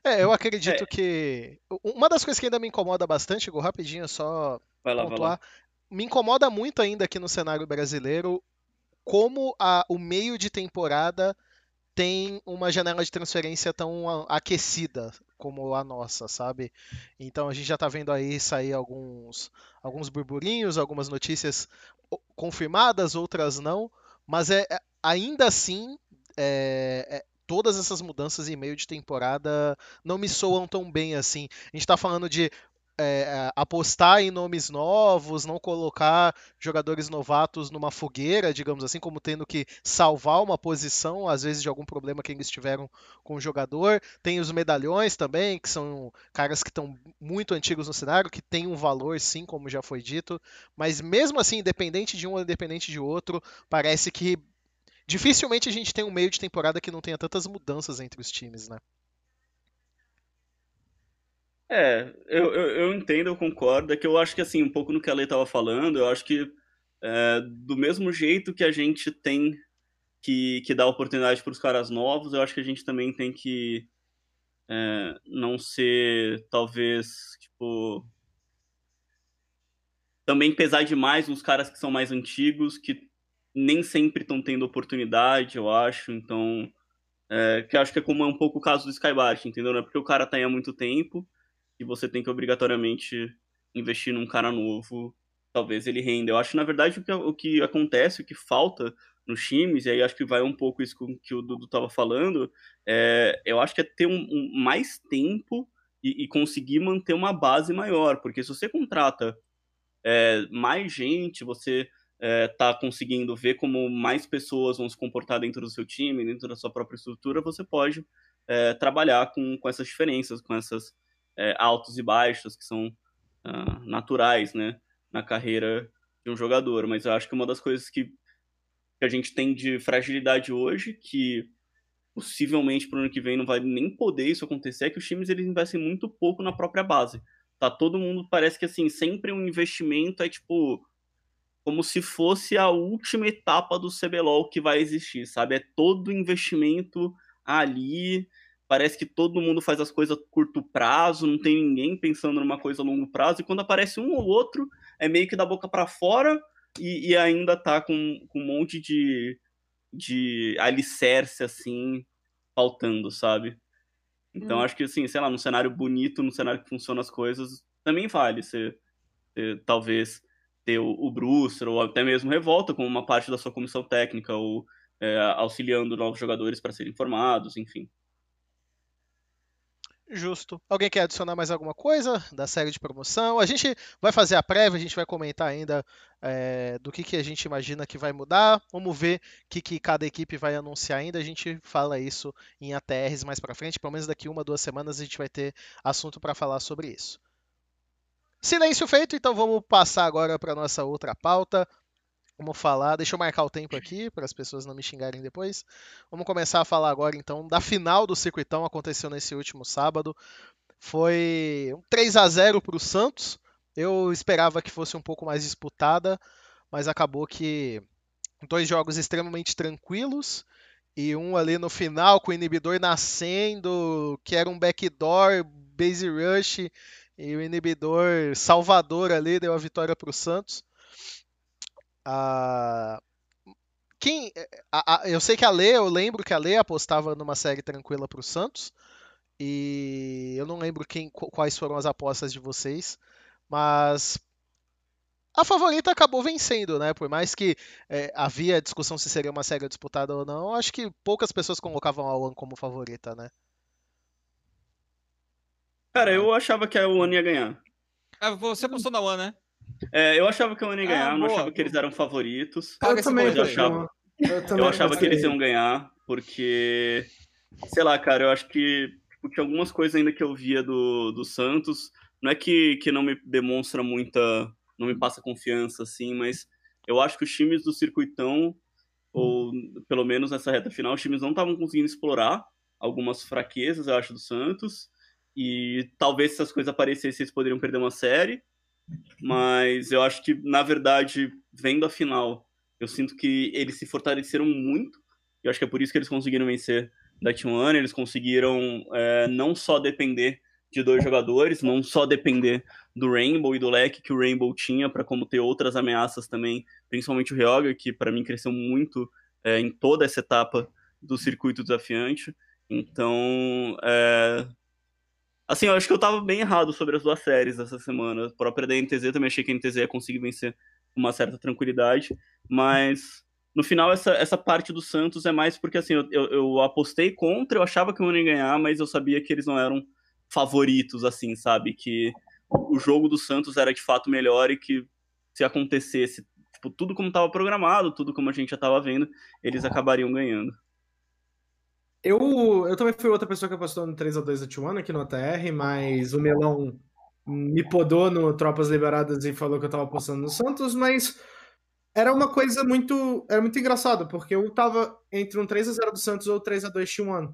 É, eu acredito é. que. Uma das coisas que ainda me incomoda bastante, Igor, rapidinho, só vai lá, pontuar. Vai lá. Me incomoda muito ainda aqui no cenário brasileiro como a, o meio de temporada tem uma janela de transferência tão aquecida como a nossa, sabe? Então a gente já tá vendo aí sair alguns, alguns burburinhos, algumas notícias confirmadas, outras não, mas é, é ainda assim é, é, todas essas mudanças em meio de temporada não me soam tão bem assim. A gente está falando de é, apostar em nomes novos, não colocar jogadores novatos numa fogueira, digamos assim, como tendo que salvar uma posição, às vezes de algum problema que eles tiveram com o jogador. Tem os medalhões também, que são caras que estão muito antigos no cenário, que tem um valor, sim, como já foi dito, mas mesmo assim, independente de um ou independente de outro, parece que dificilmente a gente tem um meio de temporada que não tenha tantas mudanças entre os times, né? É, eu, eu, eu entendo, eu concordo. É que eu acho que, assim, um pouco no que a Lei estava falando, eu acho que é, do mesmo jeito que a gente tem que, que dar oportunidade para os caras novos, eu acho que a gente também tem que é, não ser, talvez, tipo. Também pesar demais nos caras que são mais antigos, que nem sempre estão tendo oportunidade, eu acho. Então, é, que acho que é como é um pouco o caso do Skybart, entendeu? Não é porque o cara tá aí há muito tempo que você tem que obrigatoriamente investir num cara novo, talvez ele renda. Eu acho, na verdade, o que, o que acontece, o que falta nos times, e aí acho que vai um pouco isso com que o Dudu estava falando, é, eu acho que é ter um, um mais tempo e, e, conseguir manter uma base maior, porque se você contrata é, mais gente, você está é, conseguindo ver como mais pessoas vão se comportar dentro do seu time, dentro da sua própria estrutura, você pode é, trabalhar com, com essas diferenças, com essas é, altos e baixos que são uh, naturais, né, na carreira de um jogador. Mas eu acho que uma das coisas que, que a gente tem de fragilidade hoje, que possivelmente para o ano que vem não vai nem poder isso acontecer, é que os times eles investem muito pouco na própria base. Tá todo mundo parece que assim, sempre um investimento é tipo como se fosse a última etapa do CBLOL que vai existir, sabe? É todo investimento ali. Parece que todo mundo faz as coisas a curto prazo, não tem ninguém pensando numa coisa a longo prazo, e quando aparece um ou outro, é meio que da boca para fora e, e, ainda tá com, com um monte de, de alicerce, assim, faltando, sabe? Então hum. acho que, assim, sei lá, num cenário bonito, num cenário que funciona as coisas, também vale ser, talvez ter o, o Brewster ou até mesmo Revolta como uma parte da sua comissão técnica ou é, auxiliando novos jogadores para serem formados, enfim. Justo. Alguém quer adicionar mais alguma coisa da série de promoção? A gente vai fazer a prévia, a gente vai comentar ainda é, do que, que a gente imagina que vai mudar. Vamos ver o que, que cada equipe vai anunciar ainda. A gente fala isso em ATRs mais para frente. Pelo menos daqui uma, duas semanas a gente vai ter assunto para falar sobre isso. Silêncio feito, então vamos passar agora para nossa outra pauta. Vamos falar, deixa eu marcar o tempo aqui para as pessoas não me xingarem depois. Vamos começar a falar agora então da final do circuitão, aconteceu nesse último sábado. Foi um 3 a 0 para o Santos. Eu esperava que fosse um pouco mais disputada, mas acabou que dois jogos extremamente tranquilos e um ali no final com o inibidor nascendo, que era um backdoor, base rush e o inibidor Salvador ali deu a vitória para o Santos. Ah, quem, a, a, eu sei que a Lê, eu lembro que a Lê apostava numa série tranquila para o Santos. E eu não lembro quem, quais foram as apostas de vocês. Mas a favorita acabou vencendo, né? Por mais que é, havia discussão se seria uma série disputada ou não, acho que poucas pessoas colocavam a One como favorita, né? Cara, eu achava que a One ia ganhar. Ah, você apostou na One, né? É, eu achava que o One ia ganhar, Ah, não achava que eles eram favoritos. Paga Eu também, eu achava. Eu, também Eu achava que eles iam ganhar, porque. Sei lá, cara, eu acho que tipo, tinha algumas coisas ainda que eu via do, do Santos. Não é que, que não me demonstra muita. Não me passa confiança, assim, mas eu acho que os times do circuitão, ou pelo menos nessa reta final, os times não estavam conseguindo explorar algumas fraquezas, eu acho, do Santos. E talvez se essas coisas aparecessem, eles poderiam perder uma série. Mas eu acho que, na verdade, vendo a final, eu sinto que eles se fortaleceram muito. E acho que é por isso que eles conseguiram vencer da T1. Eles conseguiram é, não só depender de dois jogadores, não só depender do Rainbow e do leque que o Rainbow tinha, para como ter outras ameaças também, principalmente o Ryoga, que para mim cresceu muito é, em toda essa etapa do circuito desafiante. Então, é... assim, eu acho que eu tava bem errado sobre as duas séries essa semana. A própria da NTZ também achei que a NTZ ia conseguir vencer com uma certa tranquilidade, mas no final essa, essa parte do Santos é mais porque assim, eu, eu, eu apostei contra, eu achava que o ia ganhar, mas eu sabia que eles não eram favoritos, assim, sabe? Que o jogo do Santos era de fato melhor e que se acontecesse tipo, tudo como estava programado, tudo como a gente já estava vendo, eles acabariam ganhando. Eu, eu também fui outra pessoa que apostou no 3x2 da Tijuana aqui no ATR, mas o Melão me podou no Tropas Liberadas e falou que eu tava apostando no Santos, mas era uma coisa muito. Era muito engraçado, porque eu tava entre um 3x0 do Santos ou 3x2 Tijuana.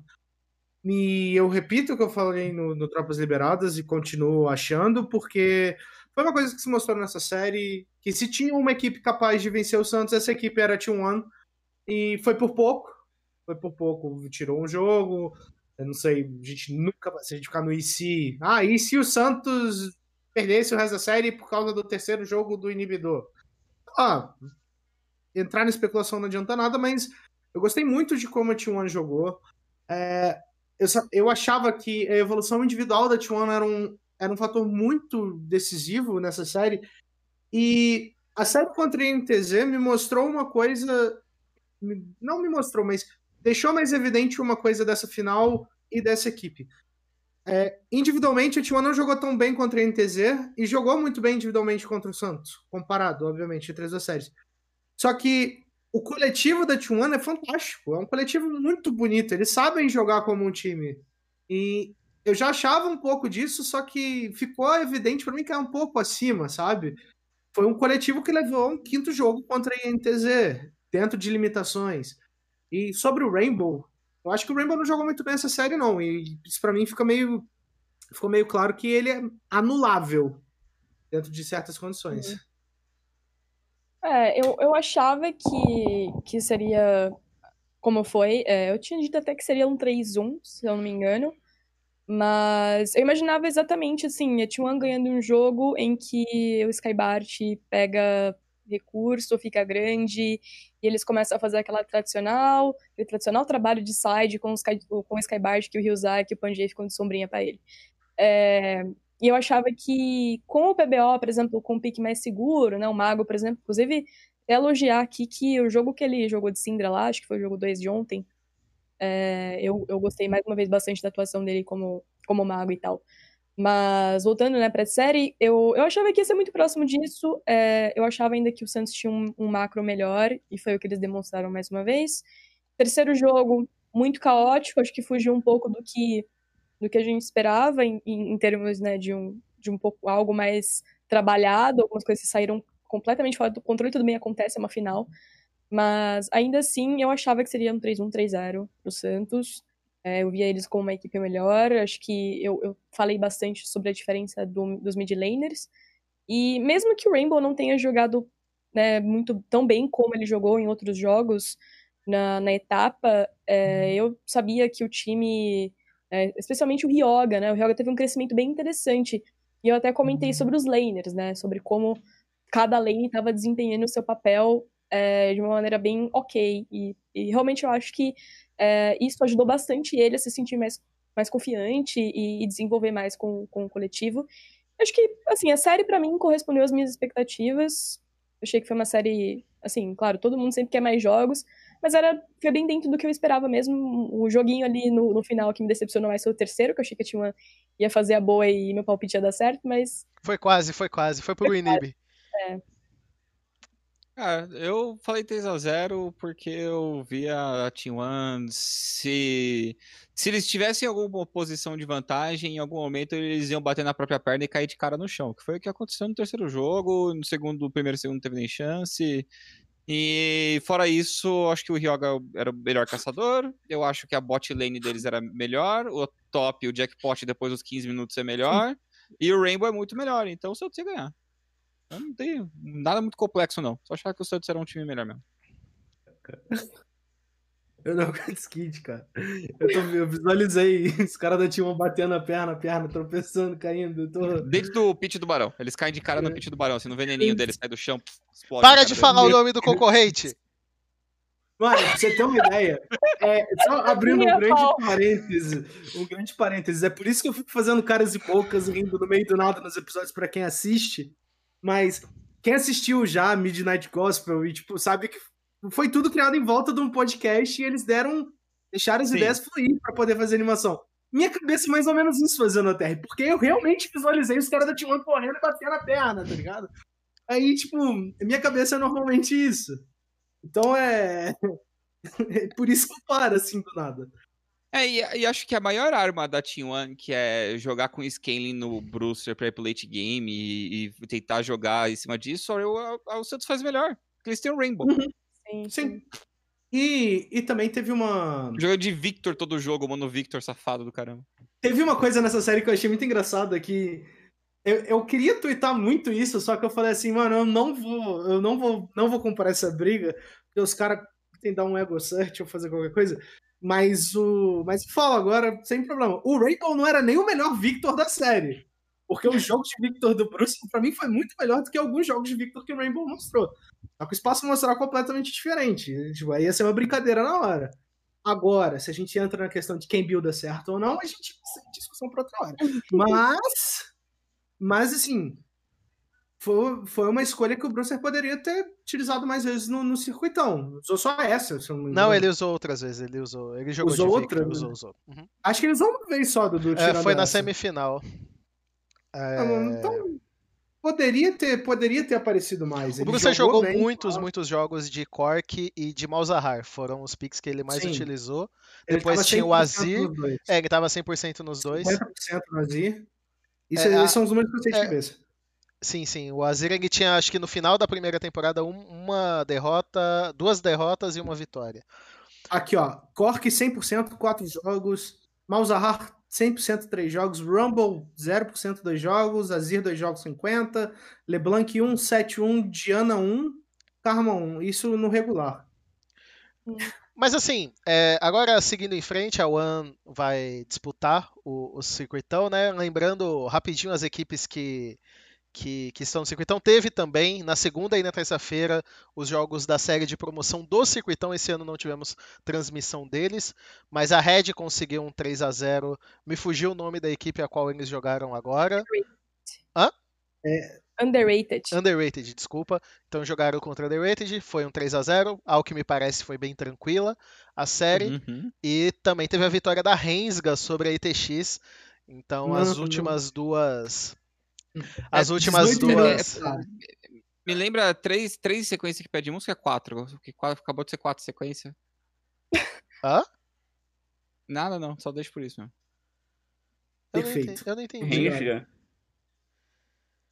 E eu repito o que eu falei no, no Tropas Liberadas e continuo achando, porque foi uma coisa que se mostrou nessa série, que se tinha uma equipe capaz de vencer o Santos, essa equipe era a T1, e foi por pouco, foi por pouco, tirou um jogo, eu não sei, a gente nunca, se a gente ficar no IC, ah, e se o Santos perdesse o resto da série por causa do terceiro jogo do inibidor? Ah, entrar na especulação não adianta nada, mas eu gostei muito de como a T1 jogou, é, eu, eu achava que a evolução individual da T1 era um, era um fator muito decisivo nessa série. E a série contra a NTZ me mostrou uma coisa. Não me mostrou, mas deixou mais evidente uma coisa dessa final e dessa equipe. É, individualmente, a T1 não jogou tão bem contra a NTZ e jogou muito bem individualmente contra o Santos, comparado, obviamente, entre as duas séries. Só que o coletivo da T1 é fantástico, é um coletivo muito bonito, eles sabem jogar como um time. E eu já achava um pouco disso, só que ficou evidente para mim que é um pouco acima, sabe? Foi um coletivo que levou um quinto jogo contra a INTZ, dentro de limitações. E sobre o Rainbow, eu acho que o Rainbow não jogou muito bem essa série, não. E isso para mim fica meio. Ficou meio claro que ele é anulável dentro de certas condições. É, eu, eu achava que, que seria como foi. É, eu tinha dito até que seria um 3-1, se eu não me engano. Mas eu imaginava exatamente assim, a T1 ganhando um jogo em que o Skybart pega recurso, fica grande, e eles começam a fazer aquela tradicional, aquele tradicional trabalho de side com, os, com o Skybart que o Ryuzaki e o Panjay ficam de sombrinha para ele. É, e eu achava que com o PBO, por exemplo, com o pique mais seguro, né, o Mago, por exemplo, inclusive, elogiar aqui que o jogo que ele jogou de Syndra lá, acho que foi o jogo 2 de ontem, é, eu, eu gostei mais uma vez bastante da atuação dele como, como mago e tal. Mas voltando né, pra série, eu, eu achava que ia ser muito próximo disso. É, eu achava ainda que o Santos tinha um, um, macro melhor, e foi o que eles demonstraram mais uma vez. Terceiro jogo, muito caótico, acho que fugiu um pouco do que, do que a gente esperava em, em, termos né, de, um, de um pouco algo mais trabalhado, algumas coisas saíram completamente fora do controle, tudo bem acontece, é uma final. Mas ainda assim, eu achava que seria um 3-1, 3-0 pro Santos. É, eu via eles como uma equipe melhor. Acho que eu, eu falei bastante sobre a diferença do, dos mid laners. E mesmo que o Rainbow não tenha jogado né, muito tão bem como ele jogou em outros jogos na, na etapa, é, eu sabia que o time, é, especialmente o Ryoga, né? O Ryoga teve um crescimento bem interessante. E eu até comentei sobre os laners, né? Sobre como cada lane estava desempenhando o seu papel é, de uma maneira bem ok. E, e realmente eu acho que é, isso ajudou bastante ele a se sentir mais, mais confiante e, e desenvolver mais com, com o coletivo. Acho que, assim, a série para mim correspondeu às minhas expectativas. Eu achei que foi uma série, assim, claro, todo mundo sempre quer mais jogos, mas era, foi bem dentro do que eu esperava mesmo. O joguinho ali no, no final que me decepcionou mais foi o terceiro, que eu achei que tinha uma, ia fazer a boa e meu palpite ia dar certo, mas. Foi quase, foi quase. Foi pro Inib. Cara, eu falei 3x0 porque eu via a T1 se se eles tivessem alguma posição de vantagem, em algum momento eles iam bater na própria perna e cair de cara no chão, que foi o que aconteceu no terceiro jogo, no segundo, no primeiro e segundo não teve nem chance. E fora isso, acho que o Ryoga era o melhor caçador, eu acho que a bot lane deles era melhor, o top, o jackpot depois dos 15 minutos é melhor, e o Rainbow é muito melhor, então o Santos ia ganhar. Eu não tenho nada muito complexo, não. Só achar que o Santos era um time melhor mesmo. Eu não aguento skid, cara. Eu, tô, eu visualizei os caras da T1 batendo a perna, a perna, tropeçando, caindo. Tô... Dentro do pit do Barão. Eles caem de cara no pit do Barão. Assim, no veneninho deles sai do chão, explode. Para de falar o nome do concorrente. Mano, pra você ter uma ideia, é, só abrindo um grande pau. parêntese, um grande parêntese, é por isso que eu fico fazendo caras e bocas rindo no meio do nada nos episódios pra quem assiste, mas quem assistiu já Midnight Gospel e, tipo, sabe que foi tudo criado em volta de um podcast e eles deram, deixaram as Sim. ideias fluir pra poder fazer animação. Minha cabeça é mais ou menos isso fazendo a TR, porque eu realmente visualizei os caras da T1 correndo e batendo a perna, tá ligado? Aí, tipo, minha cabeça é normalmente isso. Então é. é por isso que eu paro assim do nada. É, e, e acho que a maior arma da T1, que é jogar com scaling no Brewster pra ir pro late game e, e tentar jogar em cima disso, o, o, o Santos faz melhor. Porque eles têm o Rainbow. Sim, Sim. E, e também teve uma. Joga de Victor todo jogo, mano, Victor safado do caramba. Teve uma coisa nessa série que eu achei muito engraçada que. Eu, eu queria twittar muito isso, só que eu falei assim, mano, eu não vou, eu não vou, não vou comprar essa briga, porque os caras tentam dar um ego search ou fazer qualquer coisa. Mas o. Mas falo agora, sem problema. O Rainbow não era nem o melhor Victor da série. Porque o jogo de Victor do Bruce, pra mim, foi muito melhor do que alguns jogos de Victor que o Rainbow mostrou. Só que o espaço mostrava completamente diferente. Tipo, aí ia ser uma brincadeira na hora. Agora, se a gente entra na questão de quem builda certo ou não, a gente discussão pra outra hora. Mas. Mas, assim. Foi, foi uma escolha que o Brucer poderia ter utilizado mais vezes no, no circuitão. Usou só essa, se eu não me engano. Não, ele usou outras vezes. Ele usou. Ele jogou Usou outra, Victor, né? usou, usou. Uhum. Acho que ele usou uma vez só, Dudu. É, tirando foi na essa. semifinal. É, Ah, Então, poderia ter, poderia ter aparecido mais. O Ele Bruce jogou bem, muitos, tá? muitos jogos de Cork e de Malzahar. Foram os picks que ele mais Sim. utilizou. Ele Depois tinha o 100% Azir. É, ele tava 100% nos dois. 50% no Azir. Isso, É, esses são os números que eu sei de é. cabeça. Sim, sim. O Azir ele tinha, acho que no final da primeira temporada, um- uma derrota, duas derrotas e uma vitória. Aqui, ó. Cork 100%, 4 jogos. Malzahar 100%, 3 jogos. Rumble 0%, 2 jogos. Azir 2 jogos, 50. LeBlanc 1, 7, 1. Diana 1. Karma 1. Isso no regular. Mas assim, é, agora seguindo em frente, a One vai disputar o, o circuitão, né? Lembrando rapidinho as equipes que, que, que estão no circuitão. Teve também na segunda e na terça-feira os jogos da série de promoção do circuitão. Esse ano não tivemos transmissão deles, mas a Red conseguiu um 3 a 0 Me fugiu o nome da equipe a qual eles jogaram agora. Underrated. Underrated, desculpa. Então jogaram contra Underrated, foi um 3 a 0 Ao que me parece foi bem tranquila a série. Uhum. E também teve a vitória da Rensga sobre a ITX. Então as Mano. últimas duas. As É, últimas 18 duas. Me lembra três, três sequências que pede música, é quatro. Que quatro- acabou de ser quatro sequências. Hã? Nada, não. Só deixo por isso mesmo. Eu não Perfeito. entendi. Eu não entendi. Renga.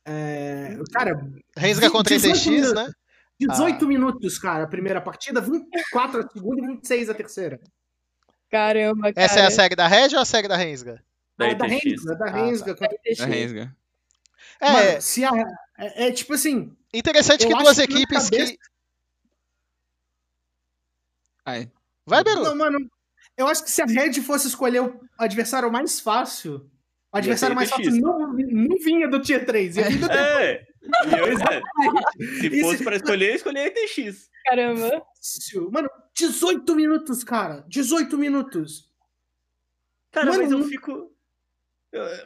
É, cara, Rensga contra a 18 ITX, minutos. né? 18 minutos, cara, a primeira partida. 24 a segunda e 26 a terceira. Caramba, cara. Essa é a série da Red ou a série da Rensga? Da Ah, da ITX. Rensga, da Ah, Rensga. contra- É Rensga. É, Mano, se a, é, é tipo assim, interessante que duas equipes que. Ai. Vai, Beru! Não, mano, eu acho que se a Red fosse escolher o adversário mais fácil, o adversário mais fácil não, não vinha do Tier 3, ia vir do É. Eu, se fosse pra escolher, eu escolheria ITX. Caramba. fácil. Mano, 18 minutos, cara. 18 minutos. Cara, Mano, mas eu fico.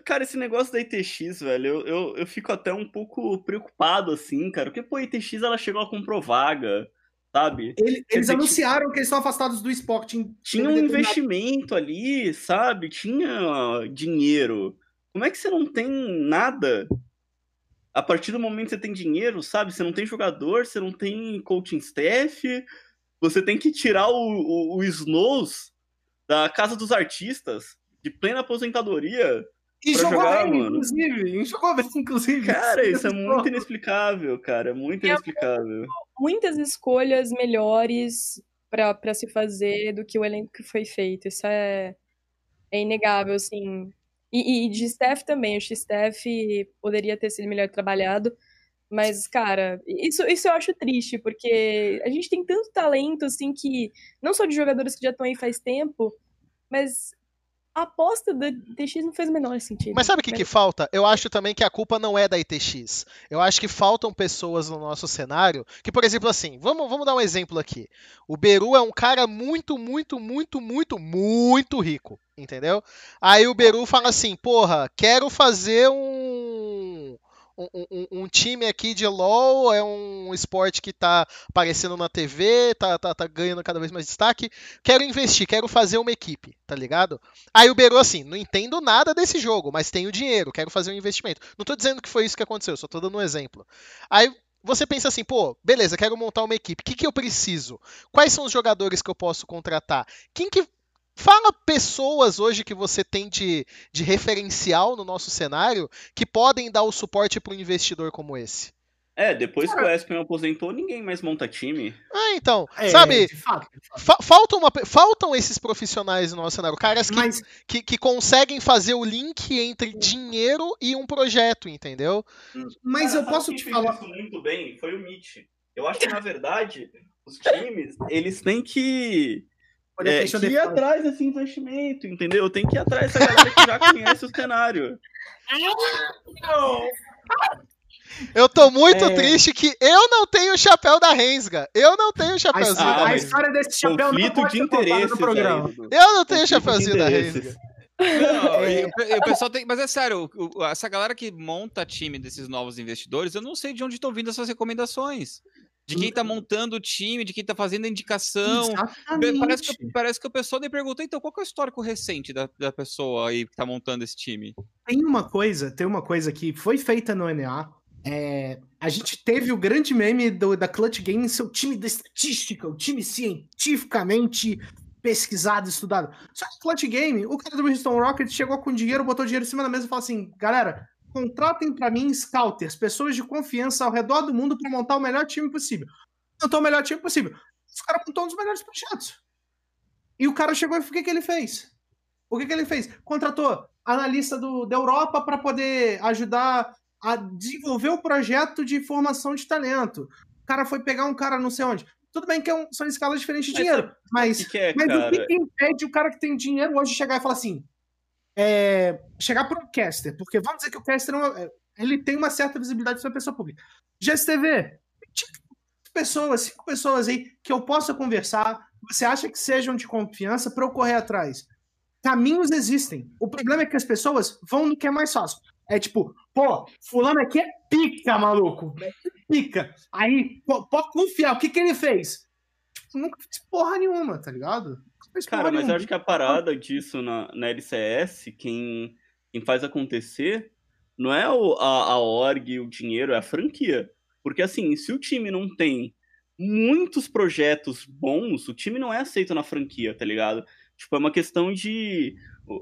Cara, esse negócio da ITX, velho, eu, eu, eu fico até um pouco preocupado, assim, cara. Porque, pô, a ITX ela chegou a comprou vaga, sabe? Ele- eles dizer que- anunciaram que eles estão afastados do esporte. em- Tinha um determinado- investimento ali, sabe? Tinha dinheiro. Como é que você não tem nada? a partir do momento que você tem dinheiro, sabe? Você não tem jogador, você não tem coaching staff, você tem que tirar o, o, o Snows da casa dos artistas, de plena aposentadoria. E pra jogou jogar, bem, mano. inclusive. E jogou bem, inclusive. Cara, isso é muito inexplicável, cara. Muito é inexplicável. Muitas escolhas melhores pra pra se fazer do que o elenco que foi feito. Isso é, é inegável, assim. E, e de staff também. Acho que staff poderia ter sido melhor trabalhado. Mas, cara, isso, isso eu acho triste, porque a gente tem tanto talento, assim, que não só de jogadores que já estão aí faz tempo, mas a aposta da TX não fez o menor sentido. Mas sabe o que, que falta? Eu acho também que a culpa não é da ITX. Eu acho que faltam pessoas no nosso cenário que, por exemplo, assim, vamos, vamos dar um exemplo aqui. O Beru é um cara muito, muito, muito, muito, muito rico, entendeu? Aí o Beru fala assim, porra, quero fazer um. Um, um- time aqui de LoL é um esporte que tá aparecendo na TV, tá, tá, tá ganhando cada vez mais destaque. Quero investir, quero fazer uma equipe, tá ligado? Aí o Beru assim, não entendo nada desse jogo, mas tenho dinheiro, quero fazer um investimento. Não tô dizendo que foi isso que aconteceu, só tô dando um exemplo. Aí você pensa assim, pô, beleza, quero montar uma equipe. O que, que eu preciso? Quais são os jogadores que eu posso contratar? Quem que. Fala pessoas hoje que você tem de, de referencial no nosso cenário que podem dar o suporte para um investidor como esse. É, depois que o Espen aposentou, ninguém mais monta time. Ah, então, É, sabe, de fato, de fato. fa- faltam, uma- faltam esses profissionais no nosso cenário, caras que Mas, que, que conseguem fazer o link entre dinheiro e um projeto, entendeu? mas eu posso te falar. isso muito bem foi o Mitch. Eu acho que, na verdade, os times, eles têm que, Olha, é, que ir atrás desse investimento, entendeu? Tem que ir atrás dessa galera que já conhece o cenário. Eu tô muito É. triste que eu não tenho o chapéu da Rensga. Eu não tenho o chapéuzinho história- da a história desse chapéu não Conflito pode de interesses no programa. Eu não tenho o chapéuzinho da. Rensga. Não, É. o pe- o pessoal tem. Mas é sério, essa galera que monta time desses novos investidores, eu não sei de onde estão vindo essas recomendações. De quem tá montando o time, de quem tá fazendo a indicação. Exatamente. Parece que, parece que o pessoal nem pergunta, então, qual que é o histórico recente da, da pessoa aí que tá montando esse time? Tem uma coisa, tem uma coisa que foi feita no NA. é, a gente teve o grande meme do- da Clutch Game, seu time da estatística, o time cientificamente pesquisado, estudado. Só que Clutch Game, o cara do Houston Rockets chegou com dinheiro, botou dinheiro em cima da mesa e falou assim: galera, contratem pra mim scouters, pessoas de confiança ao redor do mundo pra montar o melhor time possível. Montou o melhor time possível. Os caras montou um dos melhores projetos. E o cara chegou e o que, que ele fez? O que, que ele fez? Contratou analista do, da Europa para poder ajudar a desenvolver o projeto de formação de talento. O cara foi pegar um cara não sei onde. Tudo bem que é um- são escalas diferentes de Mas dinheiro, O mas, que, que é, mas o que, que impede o cara que tem dinheiro hoje chegar e falar assim? É, chegar para um caster, porque vamos dizer que o caster é uma- ele tem uma certa visibilidade sobre a pessoa pública. GSTV, tipo, pessoas, cinco pessoas aí que eu possa conversar, você acha que sejam de confiança para eu correr atrás? Caminhos existem. O problema é que as pessoas vão no que é mais fácil. É tipo, pô, fulano aqui é pica, maluco. É pica. Aí, pô, pode confiar. O que que ele fez? Tipo, nunca fez porra nenhuma, tá ligado? Cara, mas eu nenhuma. acho que a parada disso na, na LCS, quem, quem faz acontecer, não é o, a, a org, o dinheiro, é a franquia. Porque assim, se o time não tem muitos projetos bons, o time não é aceito na franquia, tá ligado? Tipo, é uma questão de.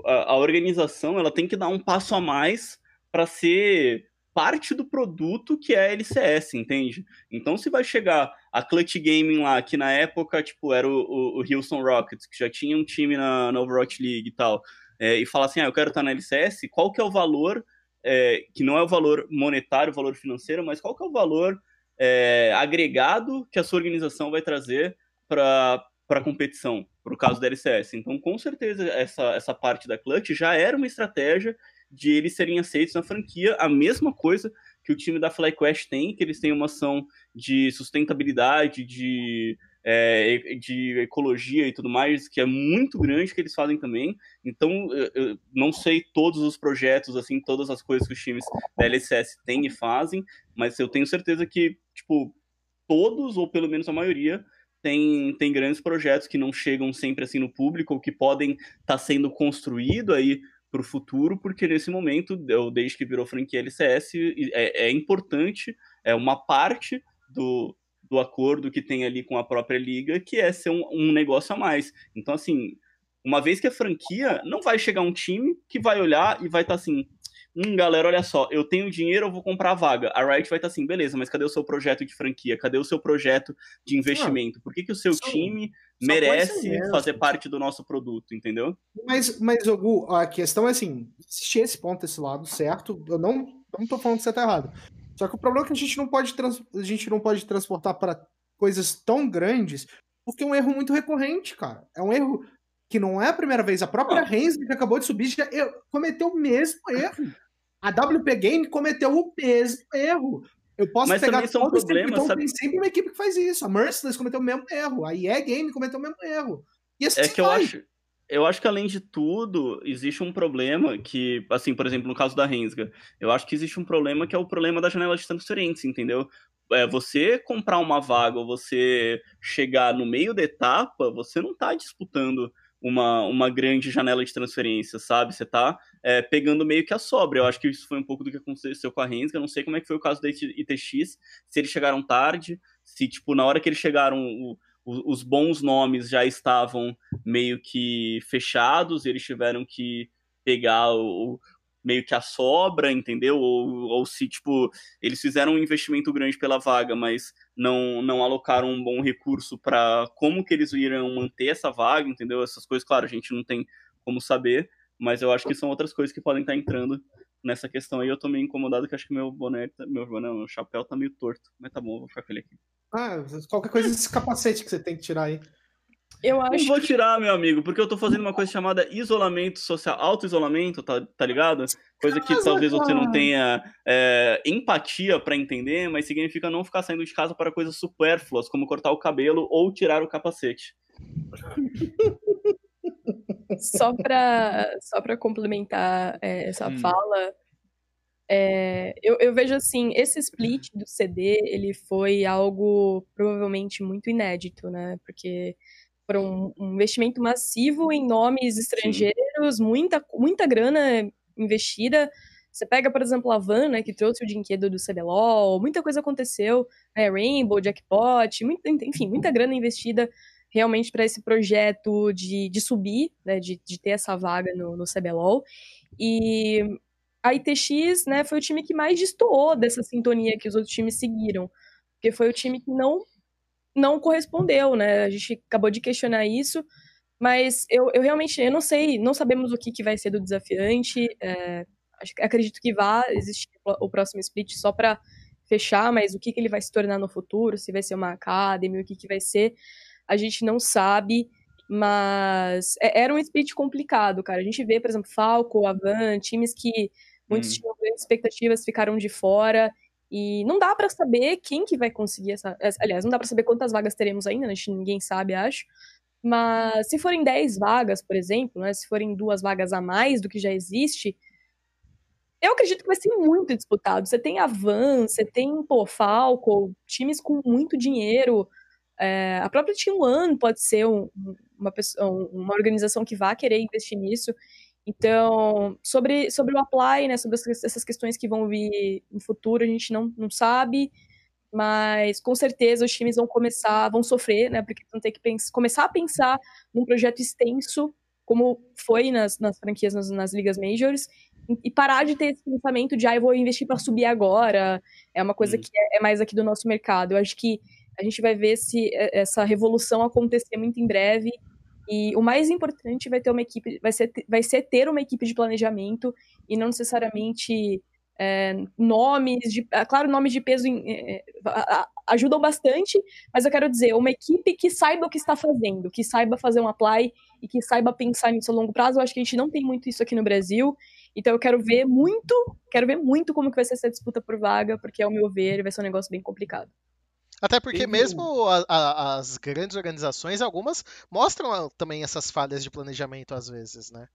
A, a organização ela tem que dar um passo a mais para ser parte do produto que é a LCS, entende? Então, se vai chegar a Clutch Gaming lá, que na época, tipo, era o, o, o Houston Rockets, que já tinha um time na, na Overwatch League e tal, é, e falar assim, ah, eu quero estar na LCS, qual que é o valor, é, que não é o valor monetário, o valor financeiro, mas qual que é o valor é, agregado que a sua organização vai trazer para a competição, para o caso da LCS. Então, com certeza, essa, essa parte da Clutch já era uma estratégia de eles serem aceitos na franquia, a mesma coisa que o time da FlyQuest tem, que eles têm uma ação de sustentabilidade, de, é, de ecologia e tudo mais, que é muito grande que eles fazem também. Então, eu, não sei todos os projetos, assim, todas as coisas que os times da LSS têm e fazem, mas eu tenho certeza que, tipo, todos, ou pelo menos a maioria, tem, tem grandes projetos que não chegam sempre assim no público, ou que podem estar tá sendo construído aí para o futuro, porque nesse momento, desde que virou franquia LCS, é, é importante, é uma parte do, do acordo que tem ali com a própria liga, que é ser um, um negócio a mais. Então, assim, uma vez que é franquia, não vai chegar um time que vai olhar e vai estar tá assim, hum, galera, olha só, eu tenho dinheiro, eu vou comprar a vaga. A Riot vai estar tá assim, beleza, mas cadê o seu projeto de franquia? Cadê o seu projeto de investimento? Por que, que o seu time merece fazer parte do nosso produto, entendeu? Mas, mas Gu, a questão é assim, existe esse ponto, esse lado, certo? Eu não, não tô falando que você tá errado. Só que o problema é que a gente não pode, trans, a gente não pode transportar para coisas tão grandes, porque é um erro muito recorrente, cara. É um erro que não é a primeira vez. A própria ah. que acabou de subir já cometeu o mesmo erro. A WP Game cometeu o mesmo erro. Eu posso Mas pegar são todos problemas, então sabe? tem sempre uma equipe que faz isso. A Merciless cometeu o mesmo erro. A EA Game cometeu o mesmo erro. E assim é que eu acho, eu acho que além de tudo, existe um problema que, assim, por exemplo, no caso da Rensga, eu acho que existe um problema que é o problema da janela de transferência, entendeu? É, você comprar uma vaga ou você chegar no meio da etapa, você não está disputando uma, uma grande janela de transferência, sabe? Você tá é, pegando meio que a sobra. Eu acho que isso foi um pouco do que aconteceu com a Rensga. Eu não sei como é que foi o caso da ITX, se eles chegaram tarde, se, tipo, na hora que eles chegaram, o, o, os bons nomes já estavam meio que fechados eles tiveram que pegar o, meio que a sobra, entendeu? Ou, ou se, tipo, eles fizeram um investimento grande pela vaga, mas não, não alocaram um bom recurso para como que eles iriam manter essa vaga, entendeu? Essas coisas, claro, a gente não tem como saber, mas eu acho que são outras coisas que podem estar entrando nessa questão aí. Eu tô meio incomodado que acho que meu boné, tá, meu boné, meu chapéu tá meio torto, mas tá bom, vou ficar com ele aqui. Ah, qualquer coisa desse capacete que você tem que tirar aí. Eu acho. Não vou tirar, meu amigo, porque eu tô fazendo uma coisa chamada isolamento social, auto-isolamento, tá, tá ligado? Coisa que talvez você não tenha é, empatia para entender, mas significa não ficar saindo de casa para coisas supérfluas, como cortar o cabelo ou tirar o capacete. Só para só pra complementar é, essa hum. fala, é, eu, eu, vejo assim, esse split do CD, ele foi algo provavelmente muito inédito, né? Porque para um, um, investimento massivo em nomes estrangeiros, muita, muita grana investida. Você pega, por exemplo, a Van, né, que trouxe o dinheiro do CBLOL, muita coisa aconteceu, né, Rainbow, Jackpot, muita, enfim, muita grana investida realmente para esse projeto de, de subir, né, de, de ter essa vaga no, no CBLOL. E a ITX né, foi o time que mais destoou dessa sintonia que os outros times seguiram, porque foi o time que não não correspondeu, né? A gente acabou de questionar isso, mas eu, eu realmente eu não sei, não sabemos o que, que vai ser do desafiante. É, acredito que vá existir o próximo split só para fechar, mas o que, que ele vai se tornar no futuro, se vai ser uma academy, o que, que vai ser, a gente não sabe. Mas é, era um split complicado, cara. A gente vê, por exemplo, Falco, Avan, times que muitos hum. tinham grandes expectativas ficaram de fora. E não dá para saber quem que vai conseguir essa. Aliás, não dá para saber quantas vagas teremos ainda, né? ninguém sabe, acho. Mas se forem 10 vagas, por exemplo, né? Se forem duas vagas a mais do que já existe, eu acredito que vai ser muito disputado. Você tem a Van, você tem, pô, Falco, times com muito dinheiro. É, a própria Team One pode ser um, uma, pessoa, uma organização que vá querer investir nisso. Então, sobre, sobre o apply, né, sobre essas questões que vão vir no futuro, a gente não, não sabe, mas com certeza os times vão começar, vão sofrer, né, porque vão ter que pensar, começar a pensar num projeto extenso, como foi nas, nas franquias, nas, nas ligas majors, e parar de ter esse pensamento de, ah, eu vou investir para subir agora, é uma coisa hum. que é, é mais aqui do nosso mercado. Eu acho que a gente vai ver se essa revolução acontecer muito em breve e o mais importante vai ter uma equipe, vai ser, vai ser ter uma equipe de planejamento e não necessariamente é, nomes de. É, claro, nomes de peso é, ajudam bastante, mas eu quero dizer, uma equipe que saiba o que está fazendo, que saiba fazer um apply e que saiba pensar nisso a longo prazo. Eu acho que a gente não tem muito isso aqui no Brasil. Então eu quero ver muito, quero ver muito como que vai ser essa disputa por vaga, porque ao meu ver vai ser um negócio bem complicado. Até porque mesmo a, a, as grandes organizações, algumas mostram ah, também essas falhas de planejamento às vezes, né?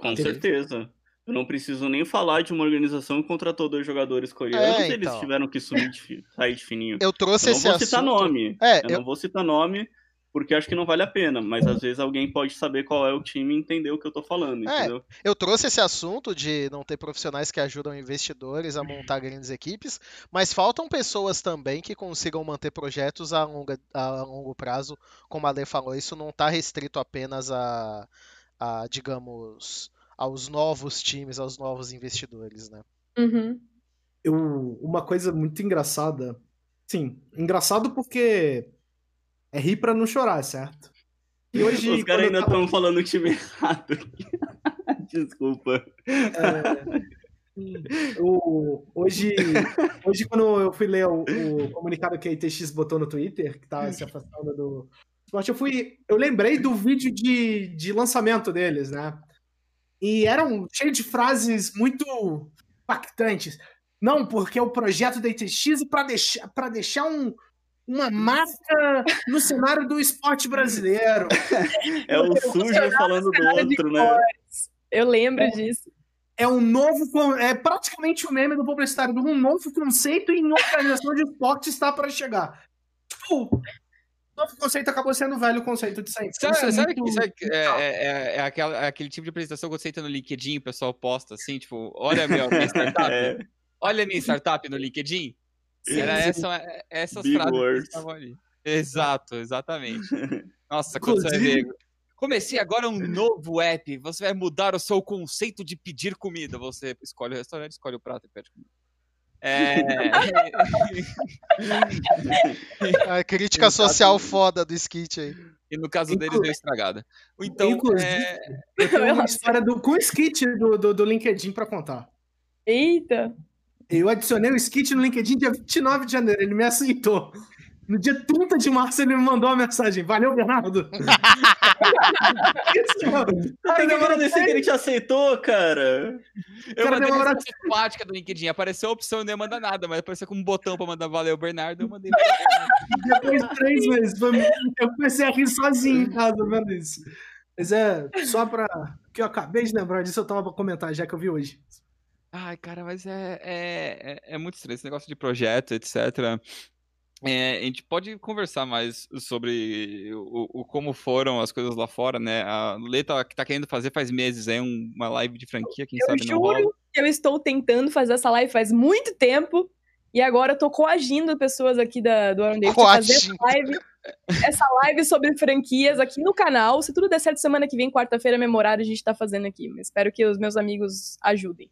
Com certeza. Eu não preciso nem falar de uma organização que contratou dois jogadores coreanos é, então. eles tiveram que subir de, sair de fininho. Eu trouxe eu esse assunto. Citar nome. É, eu, eu não vou citar nome, porque acho que não vale a pena, mas às vezes alguém pode saber qual é o time e entender o que eu tô falando, É, entendeu? Eu trouxe esse assunto de não ter profissionais que ajudam investidores a montar grandes equipes, mas faltam pessoas também que consigam manter projetos a, longa, a longo prazo. Como a Lê falou, isso não está restrito apenas a, a, digamos, aos novos times, aos novos investidores, né? Uhum. Eu, uma coisa muito engraçada. Sim, engraçado porque é rir pra não chorar, certo? E hoje, Os caras ainda tava- estão falando o time errado. Desculpa. É, o- hoje, hoje, quando eu fui ler o, o comunicado que a ITX botou no Twitter, que tava se afastando do esporte, eu fui. Eu lembrei do vídeo de, de lançamento deles, né? E eram cheio de frases muito impactantes. Não, porque é o projeto da ITX para deixar, pra deixar um, uma marca no cenário do esporte brasileiro. É o sujo falando do outro, né? Eu lembro disso. é um novo. É praticamente o meme do publicitário um novo conceito em organização de esporte está para chegar. Tipo, o novo conceito acabou sendo o velho conceito de sempre. Sabe, é sabe muito- que- sabe é, é- é- é aquela- é aquele tipo de apresentação que você entra no LinkedIn, o pessoal posta assim, tipo, olha a minha, minha startup, É, olha a minha startup no LinkedIn. Era essa, essas Big frases que words. estavam ali. Exato, exatamente. Nossa, quando você vai ver. Comecei agora um novo app. Você vai mudar o seu conceito de pedir comida. Você escolhe o restaurante, escolhe o prato e pede comida. É... A crítica social foda do skit aí. e no caso deles Inclu- deu estragada. Então, Inclusive, é... eu tenho uma história do, com o skit do, do, do LinkedIn para contar. Eita! Eu adicionei o skit no LinkedIn dia 29 de janeiro, ele me aceitou. No dia 30 de março ele me mandou uma mensagem. Valeu, Bernardo. Isso, mano. Tem Cara, que demorou agradecer que ele te aceitou, cara. eu cara mandei mensagem simpática do LinkedIn. Apareceu a opção, eu não ia mandar nada, mas apareceu com um botão pra mandar valeu, Bernardo. Eu mandei. Depois de três meses. Eu comecei a rir sozinho em casa vendo isso. Mas é, só pra. que eu acabei de lembrar disso, eu tava pra comentar, já que eu vi hoje. Ai, cara, mas é, é, é, é muito estranho esse negócio de projeto, etc. É, a gente pode conversar mais sobre o, o- como foram as coisas lá fora, né? A Lê tá, que tá querendo fazer faz meses aí um- uma live de franquia, quem Eu sabe não rola. juro que eu estou tentando fazer essa live faz muito tempo. E agora eu tô coagindo pessoas aqui da, do Iron Dave a fazer essa live, essa live sobre franquias aqui no canal. Se tudo der certo, semana que vem, quarta-feira, memorário, a gente tá fazendo aqui. Mas espero que os meus amigos ajudem.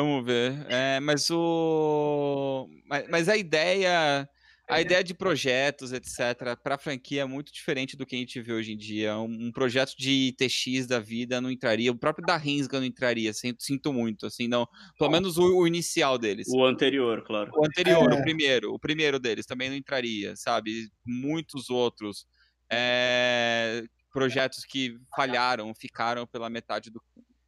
Vamos ver. É, mas o. Mas, mas a ideia. A ideia de projetos, etc., para franquia é muito diferente do que a gente vê hoje em dia. Um, um projeto de TX da vida não entraria, o próprio da Rinsga não entraria, sinto, sinto muito, assim, não. Pelo menos o, o inicial deles. O anterior, claro. O anterior, É. o primeiro, o primeiro deles também não entraria, sabe? Muitos outros é, projetos que falharam, ficaram pela metade do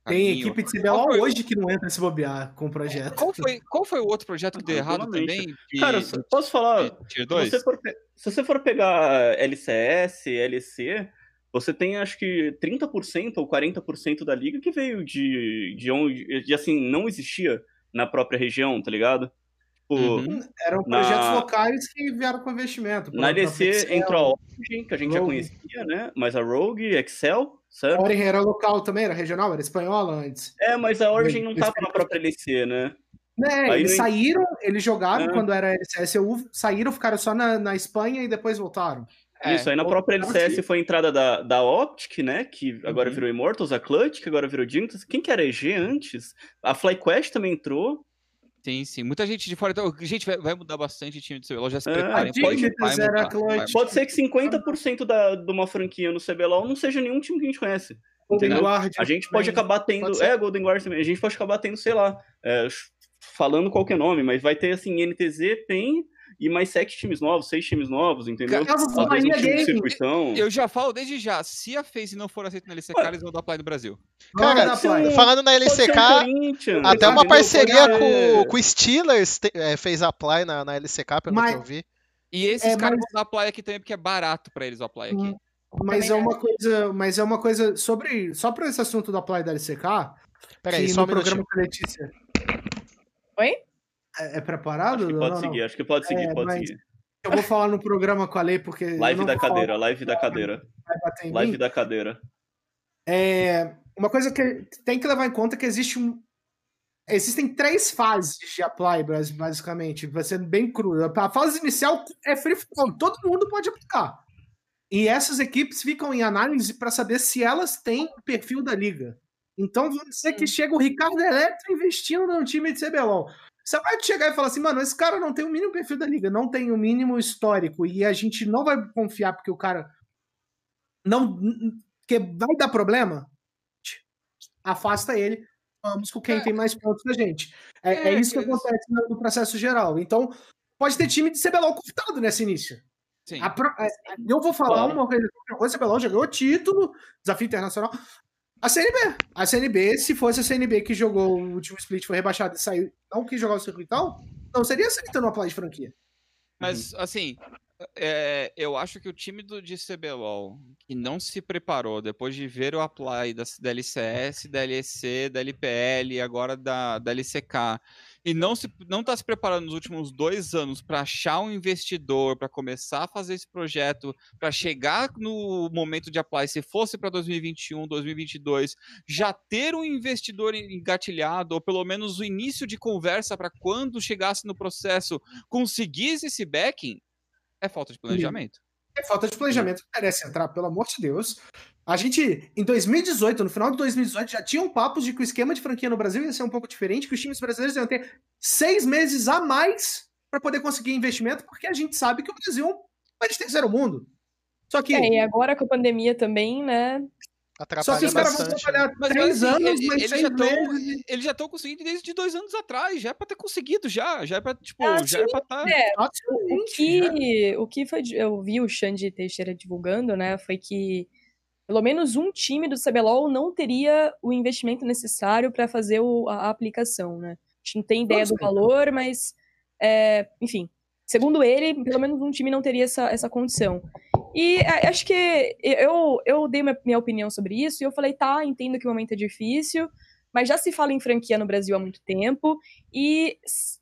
Tem caminho. equipe de CBLOL Qual foi- hoje que não entra se bobear com o projeto. Qual foi, qual foi o outro projeto que deu errado Tranquilamente. também? Cara, posso falar? Se 2? você, for, se você for pegar LCS, LC, você tem acho que 30% ou 40% da liga que veio de, de onde, de, assim, não existia na própria região, tá ligado? Tipo, Uhum. Eram projetos Na- locais que vieram com investimento. na LC entrou a Origin, que a gente já Rogue. conhecia, né? Mas a Rogue, Excel, certo? A Origin era local também, era regional, era espanhola antes. É, mas a Origin não tava na própria LC, né? Né, Aí eles não- saíram, eles jogaram É. quando era LCSU, saíram, ficaram só na, na Espanha e depois voltaram. É, Isso, aí na própria LCS foi a entrada da, da Optic, né? Que agora Uhum. virou Immortals, a Clutch, que agora virou Jinx. Quem que era EG antes? A FlyQuest também entrou. Sim, sim. Muita gente de fora. Então, gente, vai, vai mudar bastante o time do CBLOL. Já se É, preparem. a Pode, vai mudar, vai. Pode ser que 50% da, de uma franquia no CBLOL não seja nenhum time que a gente conhece. Golden? Guard. A gente pode também. acabar tendo. Pode é, Golden Guard também. A gente pode acabar tendo, sei lá, é, falando qualquer nome, mas vai ter assim, NTZ, PEN e mais sete times novos, seis times novos, entendeu? Caso um Bahia circuitão. Eu já falo desde já. Se a FaZe não for aceita na LCK, Ué. eles vão dar play no Brasil. Cara, play. um- falando na um LCK, até uma parceria com, com o Steelers te- é, fez a play na, na LCK, pelo Mas- que eu vi. E esses É, caras mas- vão dar play aqui também, porque é barato pra eles o play aqui. Hum. Mas é uma coisa, mas é uma coisa sobre só para esse assunto da Play da LCK, Peraí, só um no programa minutinho. com a Letícia. Oi? É, é preparado? Acho que Não, pode não. seguir, acho que pode seguir, É, pode seguir. Eu vou falar no programa com a Lei, porque. eu Live não da vou falar, cadeira, live da cadeira. Live da cadeira. É, uma coisa que tem que levar em conta é que existe um. Existem três fases de apply, bas- basicamente. Vai ser bem cru. A fase inicial é free flow, todo mundo pode aplicar. E essas equipes ficam em análise para saber se elas têm o perfil da liga. Então, vamos dizer que chega o Ricardo Eletro investindo num time de CBLOL. Você vai chegar e falar assim, mano, esse cara não tem o mínimo perfil da liga, não tem o mínimo histórico, e a gente não vai confiar porque o cara não. que vai dar problema? Afasta ele, vamos com quem É. tem mais pontos da gente. É, é É, isso que acontece no no processo geral. Então, pode ter time de CBLOL convidado nesse início. Sim. A pro- é, eu vou falar Claro. uma coisa. O CBLOL já ganhou título, desafio internacional. A CNB. A CNB, se fosse a CNB que jogou o último split, foi rebaixado e saiu, não quis jogar o circuitão, não seria aceitando uma play de franquia. Mas, assim, é, eu acho que o time do de CBLOL, que não se preparou depois de ver o apply da, da LCS, da LEC, da LPL e agora da, da LCK, e não se não tá se preparando nos últimos dois anos para achar um investidor, para começar a fazer esse projeto, para chegar no momento de apply, se fosse para 2021, 2022, já ter um investidor engatilhado, ou pelo menos o início de conversa para quando chegasse no processo conseguisse esse backing, é falta de planejamento. É falta de planejamento, merece entrar, pelo amor de Deus. A gente, em 2018, no final de 2018, já tinham papos de que o esquema de franquia no Brasil ia ser um pouco diferente, que os times brasileiros iam ter seis meses a mais para poder conseguir investimento, porque a gente sabe que o Brasil é um país de terceiro mundo. Só que, É, e agora com a pandemia também, né? só Atrapalha que os caras vão bastante. né? trabalhar Mas, três mas, assim, anos, ele- mas eles, já tão, meses. eles já estão conseguindo desde dois anos atrás, já é pra ter conseguido, já. Já é pra, tipo, Ah, já é pra estar. é. O já. que, o que foi, eu vi o Xande Teixeira divulgando, né, foi que pelo menos um time do CBLOL não teria o investimento necessário para fazer o- a, a aplicação, né? A gente não tem ideia do valor, mas, é, enfim, segundo ele, pelo menos um time não teria essa, essa condição. E é, acho que eu, eu dei minha, minha opinião sobre isso e eu falei, tá, entendo que o momento é difícil, mas já se fala em franquia no Brasil há muito tempo, e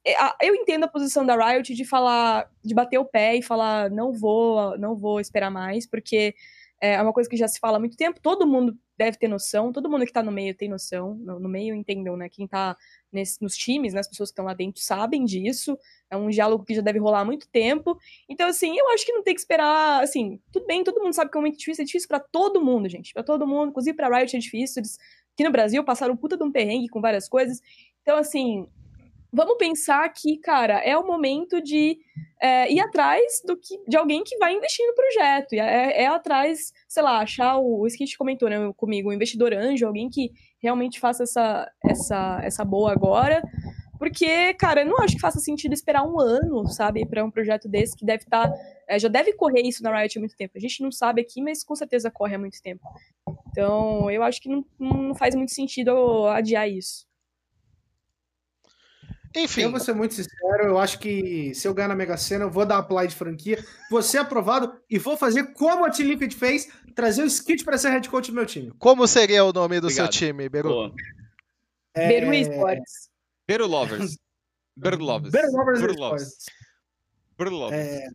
é, eu entendo a posição da Riot de falar, de bater o pé e falar, não vou, não vou esperar mais, porque é uma coisa que já se fala há muito tempo, todo mundo deve ter noção, todo mundo que tá no meio tem noção, no, no meio entendam, né, quem tá nesse- nos times, né, as pessoas que estão lá dentro sabem disso, é um diálogo que já deve rolar há muito tempo, então, assim, eu acho que não tem que esperar, assim, tudo bem, todo mundo sabe que é momento difícil, é difícil pra todo mundo, gente, pra todo mundo, inclusive pra Riot é difícil, eles aqui no Brasil passaram puta de um perrengue com várias coisas, então, assim, vamos pensar que, cara, é o momento de é, ir atrás do que, de alguém que vai investir no projeto. É, é atrás, sei lá, achar o, o Skit comentou né, comigo, um investidor anjo, alguém que realmente faça essa, essa, essa boa agora. Porque, cara, eu não acho que faça sentido esperar um ano, sabe, para um projeto desse que deve estar. já deve correr isso na Riot há muito tempo. A gente não sabe aqui, mas com certeza corre há muito tempo. Então, eu acho que não, não faz muito sentido adiar isso. Enfim, Eu vou ser muito sincero, eu acho que se eu ganhar na Mega Sena, eu vou dar apply de franquia, vou ser aprovado e vou fazer como a Team Liquid fez, trazer o Skit para ser head coach do meu time. como seria o nome do seu Obrigado. time, Beru? Boa. É... Beru Esports. Beru Lovers. Beru Lovers. Better Lovers Beru Esports. Lovers. Beru Lovers. É,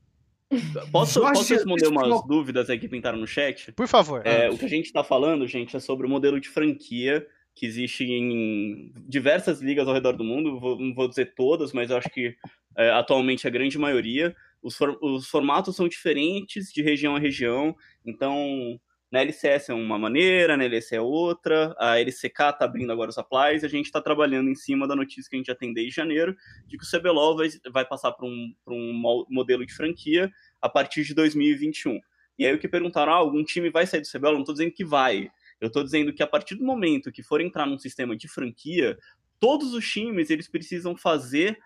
Posso, posso responder umas dúvidas aí que pintaram no chat? Por favor. É, o que a gente está falando, gente, é sobre o modelo de franquia que existe em diversas ligas ao redor do mundo. Vou- não vou dizer todas, mas acho que é, atualmente a grande maioria. Os, for- os formatos são diferentes de região a região. Então, na LCS é uma maneira, na LEC é outra. A LCK está abrindo agora os applies. A gente está trabalhando em cima da notícia que a gente já tem desde janeiro, de que o CBLOL vai, vai passar para um, um mo- modelo de franquia a partir de 2021. E aí o que perguntaram, ah, algum time vai sair do CBLOL? Não estou dizendo que vai. Eu estou dizendo que a partir do momento que for entrar num sistema de franquia, todos os times eles precisam fazer,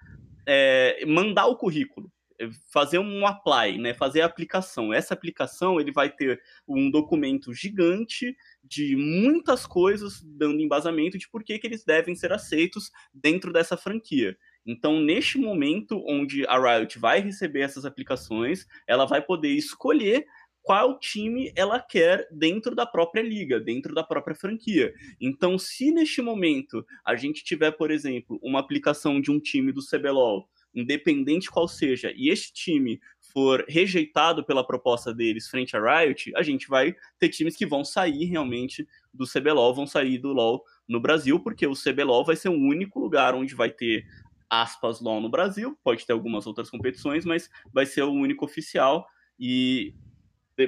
é, mandar o currículo, é, fazer um apply, né, fazer a aplicação. Essa aplicação ele vai ter um documento gigante de muitas coisas dando embasamento de por que, que eles devem ser aceitos dentro dessa franquia. Então, neste momento onde a Riot vai receber essas aplicações, ela vai poder escolher qual time ela quer dentro da própria liga, dentro da própria franquia. Então, se neste momento a gente tiver, por exemplo, uma aplicação de um time do CBLOL, independente qual seja, e este time for rejeitado pela proposta deles frente a Riot, a gente vai ter times que vão sair realmente do CBLOL, vão sair do LoL no Brasil, porque o CBLOL vai ser o único lugar onde vai ter aspas LoL no Brasil, pode ter algumas outras competições, mas vai ser o único oficial e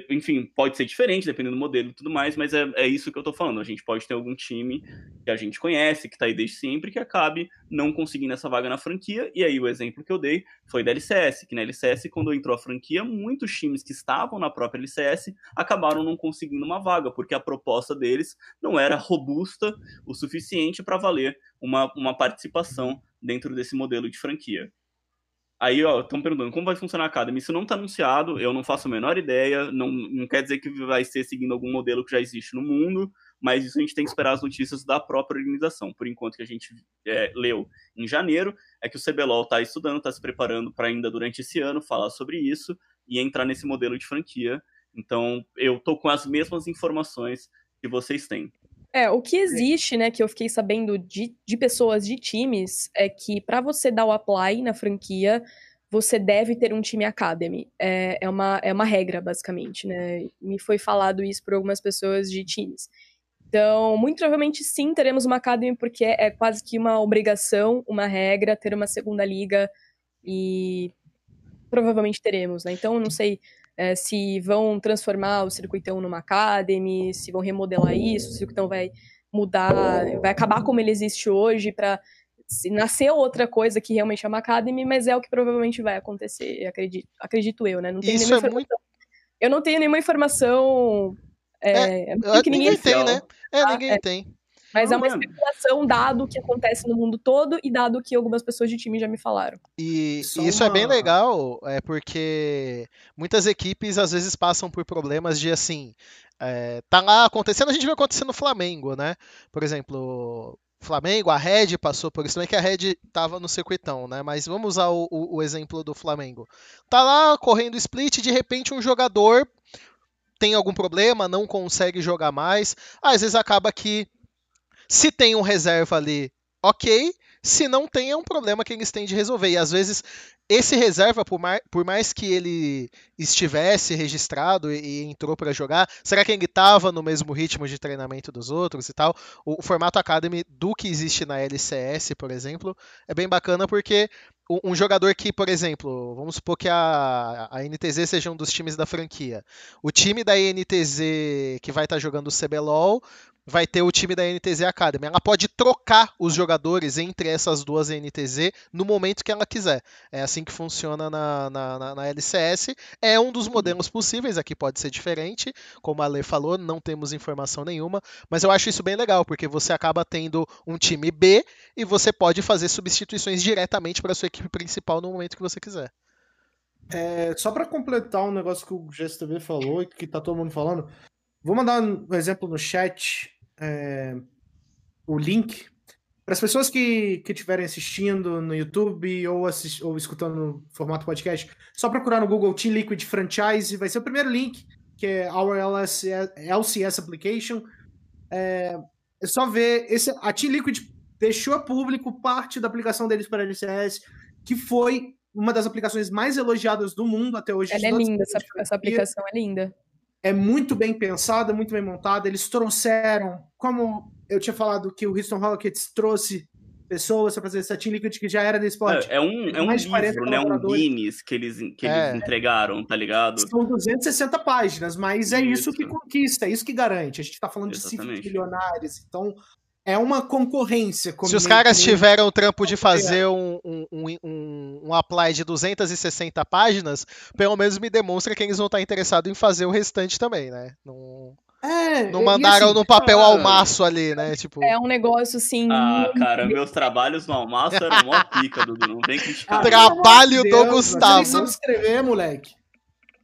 enfim, pode ser diferente, dependendo do modelo e tudo mais, mas é, é isso que eu tô falando. A gente pode ter algum time que a gente conhece, que tá aí desde sempre, que acabe não conseguindo essa vaga na franquia. E aí o exemplo que eu dei foi da LCS, que na LCS, quando entrou a franquia, muitos times que estavam na própria LCS acabaram não conseguindo uma vaga, porque a proposta deles não era robusta o suficiente para valer uma, uma participação dentro desse modelo de franquia. Aí, ó, estão perguntando como vai funcionar a Academy. Isso não está anunciado, eu não faço a menor ideia. Não, não quer dizer que vai ser seguindo algum modelo que já existe no mundo, mas isso a gente tem que esperar as notícias da própria organização. Por enquanto, que a gente é, leu em janeiro, é que o CBLOL está estudando, está se preparando para ainda durante esse ano falar sobre isso e entrar nesse modelo de franquia. Então, eu tô com as mesmas informações que vocês têm. É, o que existe, né, que eu fiquei sabendo de, de pessoas de times, é que para você dar o apply na franquia, você deve ter um time academy. É, é, uma, é uma regra, basicamente, né? Me foi falado isso por algumas pessoas de times. Então, muito provavelmente sim, teremos uma academy, porque é, é quase que uma obrigação, uma regra, ter uma segunda liga, e provavelmente teremos, né? Então, não sei é, se vão transformar o circuitão numa academy, se vão remodelar isso, se o circuitão vai mudar, vai acabar como ele existe hoje para nascer outra coisa que realmente é uma academy, mas é o que provavelmente vai acontecer, acredito, acredito eu, né? Não tenho isso é muito... Eu não tenho nenhuma informação é, é, que ninguém tem, né? É, tá? ninguém é. tem. Mas não, é uma mano. especulação, dado o que acontece no mundo todo e dado o que algumas pessoas de time já me falaram. E Só isso uma... é bem legal, é porque muitas equipes às vezes passam por problemas de assim. É, tá lá acontecendo, a gente vai acontecer no Flamengo, né? Por exemplo, Flamengo, a Red passou por isso, também que a Red tava no circuitão, né? Mas vamos usar o, o, o exemplo do Flamengo. Tá lá correndo split, de repente um jogador tem algum problema, não consegue jogar mais. Às vezes acaba que se tem um reserva ali, ok. Se não tem, é um problema que eles têm de resolver. E às vezes, esse reserva, por mais, por mais que ele estivesse registrado e, e entrou para jogar, será que ele estava no mesmo ritmo de treinamento dos outros e tal? O, o, formato Academy do que existe na LCS, por exemplo, é bem bacana porque um jogador que, por exemplo, vamos supor que a, a NTZ seja um dos times da franquia. O time da NTZ que vai estar tá jogando o CBLOL vai ter o time da NTZ Academy. Ela pode trocar os jogadores entre essas duas NTZ no momento que ela quiser. É assim que funciona na, na, na, LCS. É um dos modelos possíveis, aqui pode ser diferente. Como a Lê falou, não temos informação nenhuma. Mas eu acho isso bem legal, porque você acaba tendo um time B e você pode fazer substituições diretamente para sua equipe principal no momento que você quiser. É, só para completar um negócio que o GSTV falou e que tá todo mundo falando, Vou mandar um exemplo no chat, é, o link, para as pessoas que estiverem assistindo no YouTube ou, assist, ou escutando no formato podcast, só procurar no Google Team Liquid Franchise, vai ser o primeiro link, que é Our LCS, LCS Application. É, é só ver, esse, a Team Liquid deixou a público parte da aplicação deles para LCS, que foi uma das aplicações mais elogiadas do mundo até hoje. Ela é linda, essa, essa aplicação é linda é muito bem pensada, muito bem montada. Eles trouxeram, como eu tinha falado que o Houston Rockets trouxe pessoas para fazer essa Team Liquid que já era da esporte. É, é um, é um livro, né? Um Guinness que eles, que é. eles entregaram, tá ligado? São 260 páginas, mas é isso, isso que conquista, é isso que garante. A gente tá falando Exatamente. de cifras milionárias, então é uma concorrência. Se os caras tiveram o trampo de fazer um, um, um, um, apply de 260 páginas, pelo menos me demonstra que eles vão estar interessados em fazer o restante também, né? Não, é, não mandaram assim, no papel cara, almaço ali, né? Tipo... É um negócio assim. Ah, cara, meus trabalhos no almaço eram mó pica, Dudu. Não vem criticar. Trabalho Deus, do Gustavo. Você nem escrever, moleque.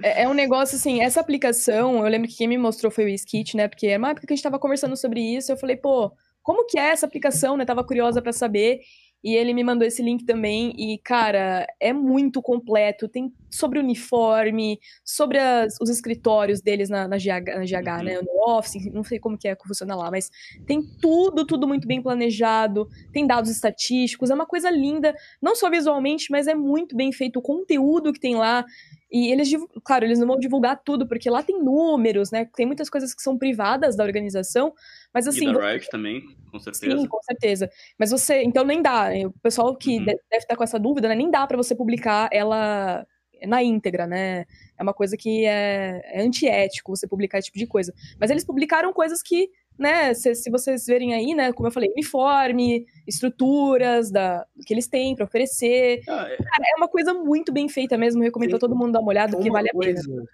É, é, um negócio assim, essa aplicação, eu lembro que quem me mostrou foi o Skit, né? Porque era uma época que a gente tava conversando sobre isso, eu falei, pô, como que é essa aplicação, né? Tava curiosa para saber. E ele me mandou esse link também. E, cara, é muito completo. Tem sobre uniforme, sobre as, os escritórios deles na, na GH, na GH Uhum. né? No Office, não sei como que é que funciona lá, mas tem tudo, tudo muito bem planejado, tem dados estatísticos, é uma coisa linda, não só visualmente, mas é muito bem feito o conteúdo que tem lá. E eles, claro, eles não vão divulgar tudo, porque lá tem números, né? Tem muitas coisas que são privadas da organização, mas assim. e da você- Riot também, com certeza. Sim, com certeza. Mas você, então nem dá. O pessoal que Uhum. de- deve estar com essa dúvida, né? Nem dá pra você publicar ela na íntegra, né? É uma coisa que é, é antiético você publicar esse tipo de coisa. Mas eles publicaram coisas que, né? Se, se vocês verem aí, né? Como eu falei, uniforme, estruturas da, que eles têm pra oferecer. Ah, é- Cara, é uma coisa muito bem feita mesmo. Recomendo Sim. todo mundo dar uma olhada, porque Uma vale a pena. coisa,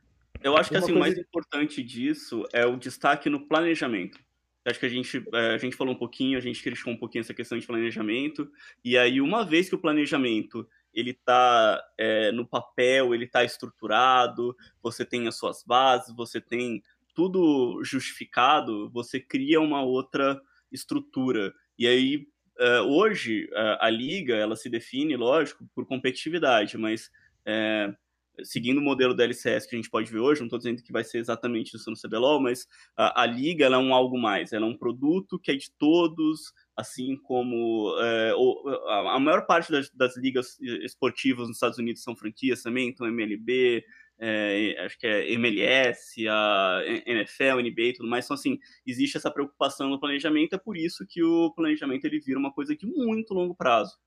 Eu acho que assim, o mais coisa- importante disso é o destaque no planejamento. Acho que a gente, é, a gente falou um pouquinho, a gente criticou um pouquinho essa questão de planejamento. E aí, uma vez que o planejamento ele tá é, no papel, ele tá estruturado, você tem as suas bases, você tem tudo justificado, você cria uma outra estrutura. E aí, é, hoje, a liga, ela se define, lógico, por competitividade, mas é, seguindo o modelo da LCS que a gente pode ver hoje, não estou dizendo que vai ser exatamente isso no CBLOL, mas a, a liga é um algo mais, ela é um produto que é de todos, assim como é, o- a, a maior parte das, das ligas esportivas nos Estados Unidos são franquias também, então MLB, é, acho que é MLS, a NFL, NBA e tudo mais, então assim, existe essa preocupação no planejamento, é por isso que o planejamento ele vira uma coisa de muito longo prazo.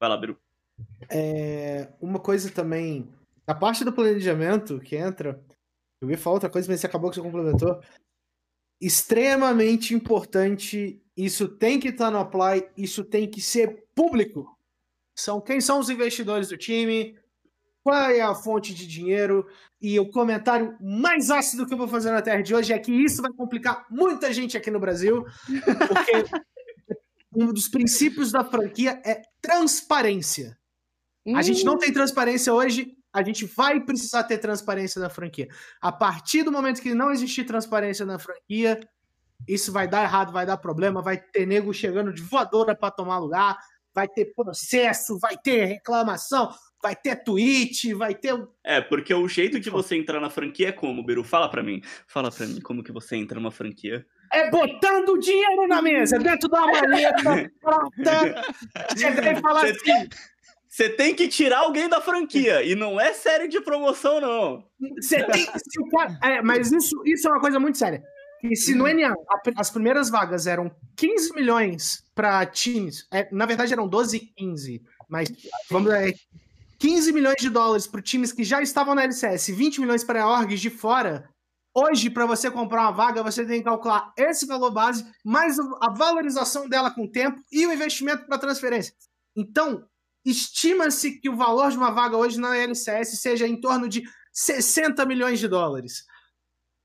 Vai lá, Beru. É, uma coisa também, a parte do planejamento que entra, eu ia falar outra coisa, mas você acabou que você complementou. Extremamente importante, isso tem que estar no Apply, isso tem que ser público. São quem são os investidores do time, qual é a fonte de dinheiro, e o comentário mais ácido que eu vou fazer na Terra de hoje é que isso vai complicar muita gente aqui no Brasil, porque um dos princípios da franquia é transparência. A gente não tem transparência hoje, a gente vai precisar ter transparência na franquia. A partir do momento que não existir transparência na franquia, isso vai dar errado, vai dar problema, vai ter nego chegando de voadora para tomar lugar, vai ter processo, vai ter reclamação, vai ter tweet, vai ter. É, porque o jeito de você entrar na franquia é como, Beru? Fala pra mim. Fala pra mim como que você entra numa franquia. É botando dinheiro na mesa, dentro da maleta, prata. Chegar e falar Você assim. Você tem que tirar alguém da franquia. E não é série de promoção, não. Você tem. cara- é, mas isso, isso é uma coisa muito séria. E se no NA as primeiras vagas eram 15 milhões para times, é, na verdade eram 12 e 15, mas vamos é, 15 milhões de dólares para times que já estavam na LCS, 20 milhões para orgs de fora. Hoje, para você comprar uma vaga, você tem que calcular esse valor base, mais a valorização dela com o tempo e o investimento para transferência. Então, estima-se que o valor de uma vaga hoje na LCS seja em torno de 60 milhões de dólares.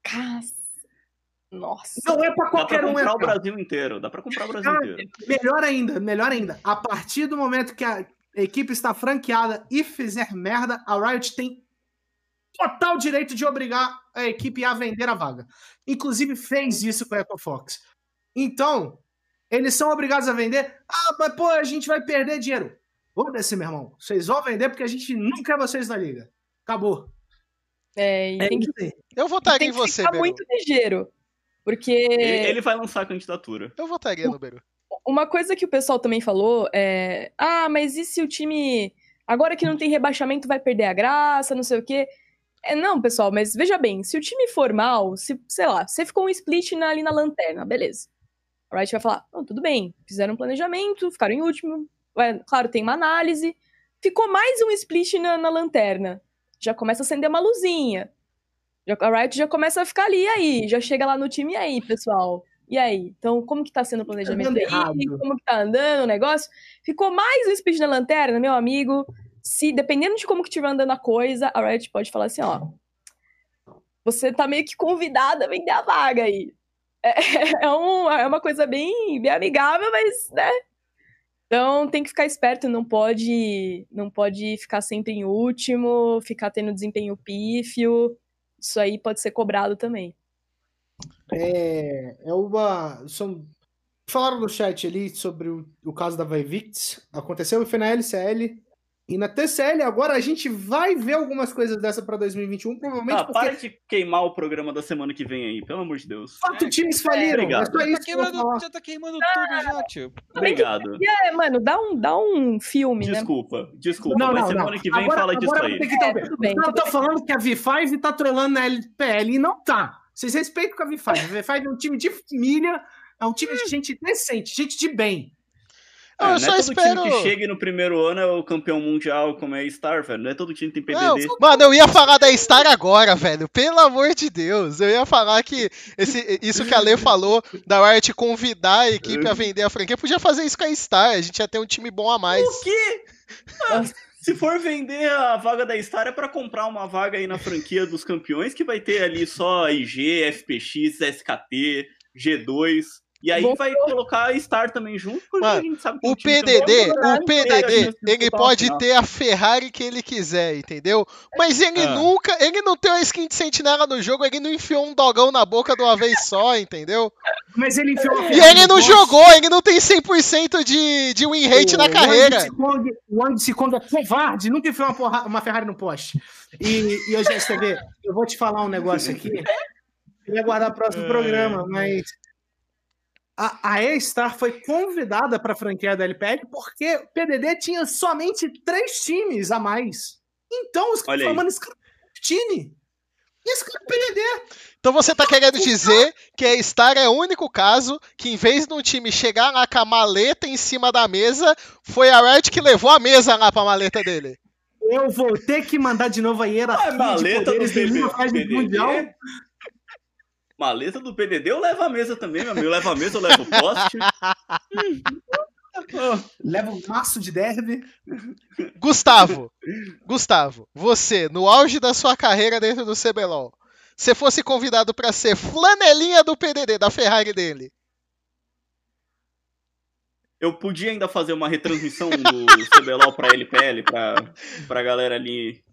Cas- Nossa. Não é para Dá qualquer pra um comprar o entrar. Brasil inteiro. Dá pra comprar o Brasil Ah, inteiro. Melhor ainda, melhor ainda. A partir do momento que a equipe está franqueada e fizer merda, a Riot tem total direito de obrigar a equipe a vender a vaga. Inclusive fez isso com a EcoFox. Então, eles são obrigados a vender. Ah, mas pô, a gente vai perder dinheiro. Foda-se, meu irmão. Vocês vão vender porque a gente não quer vocês na liga. Acabou. É, e É tem que, isso aí. Eu votaria tem em que você, ficar Beru. muito ligeiro. Porque Ele, ele vai lançar a candidatura. Eu votaria no Beru. uma coisa que o pessoal também falou é: ah, mas e se o time, agora que não tem rebaixamento, vai perder a graça, não sei o quê? É, não, pessoal, mas veja bem, se o time for mal, se, sei lá, você ficou um split na- ali na lanterna, beleza. A Riot vai falar: não, tudo bem, fizeram um planejamento, ficaram em último, claro, tem uma análise, ficou mais um split na, na lanterna. Já começa a acender uma luzinha. Já- a Riot já começa a ficar ali, e aí? Já chega lá no time, e aí, pessoal? E aí? Então, como que tá sendo o planejamento aí? Como que tá andando o negócio? Ficou mais um speed na lanterna, meu amigo. Se, dependendo de como que estiver andando a coisa, a Riot pode falar assim, ó. Você tá meio que convidada a vender a vaga aí. É, é, um- é uma coisa bem, bem amigável, mas, né? Então tem que ficar esperto, não pode, não pode ficar sempre em último, ficar tendo desempenho pífio. Isso aí pode ser cobrado também. É, é uma. São, falaram no chat ali sobre o, o caso da Vivix. Aconteceu, foi na LCL. E na TCL agora a gente vai ver algumas coisas dessa pra 2021, provavelmente Ah, porque para de queimar o programa da semana que vem aí, pelo amor de Deus. quatro É, times faliram. obrigado. É só Já tá isso que eu vou queimando, já tá queimando tudo já, tio. Obrigado. É, mano, dá um, dá um filme, né? Desculpa, desculpa, Não, mas não, semana não. que vem Agora- fala disso agora aí. vou ter que É, tudo bem. Não, eu tô falando que a V5 tá trolando na LPL e não tá. Vocês respeitam com a V5. A V5 é um time de família, é um time de gente decente, gente de bem. Eu Ah, não só é todo espero. time que chegue no primeiro ano é o campeão mundial como é Star, velho. Não é todo time que tem Não, PDD. mano, eu ia falar da Star agora, velho. Pelo amor de Deus. Eu ia falar que esse, isso que a Lê falou da Riot convidar a equipe a vender a franquia, podia fazer isso com a Star. A gente ia ter um time bom a mais. O quê? Se for vender a vaga da Star é pra comprar uma vaga aí na franquia dos campeões que vai ter ali só IG, FPX, SKT, G2. E aí Bom, vai colocar a Star também junto, porque Mano, a gente sabe que O PDD, o PDD, ele pode final. ter a Ferrari que ele quiser, entendeu? Mas ele Ah. nunca, ele não tem uma skin de sentinela no jogo, ele não enfiou um dogão na boca de uma vez só, entendeu? Mas ele enfiou uma E ele não jogou, ele não tem 100% de, de win rate na carreira. O Wang Sikong é covarde, nunca enfiou uma, porra- uma Ferrari no poste. E, e hoje, STV, eu vou te falar um negócio aqui. Eu ia guardar o próximo É. programa, mas. A, a E-Star foi convidada para a franquia da LPL porque o PDD tinha somente três times a mais. Então, os caras mano, esse cara é time. E esse cara é PDD. Então você tá querendo dizer que a Star é o único caso que, em vez de um time chegar lá com a maleta em cima da mesa, foi a Riot que levou a mesa lá pra maleta dele. Eu vou ter que mandar de novo a hierarquia Ah, maleta de do poderes do PDD. Mundial. Maleta do PDD eu levo a mesa também, meu amigo. Eu levo a mesa, eu levo o poste. Leva um maço de derby. Gustavo, Gustavo, você, no auge da sua carreira dentro do CBLOL, se fosse convidado pra ser flanelinha do PDD, da Ferrari dele, Eu podia ainda fazer uma retransmissão do CBLOL pra LPL, pra, pra galera ali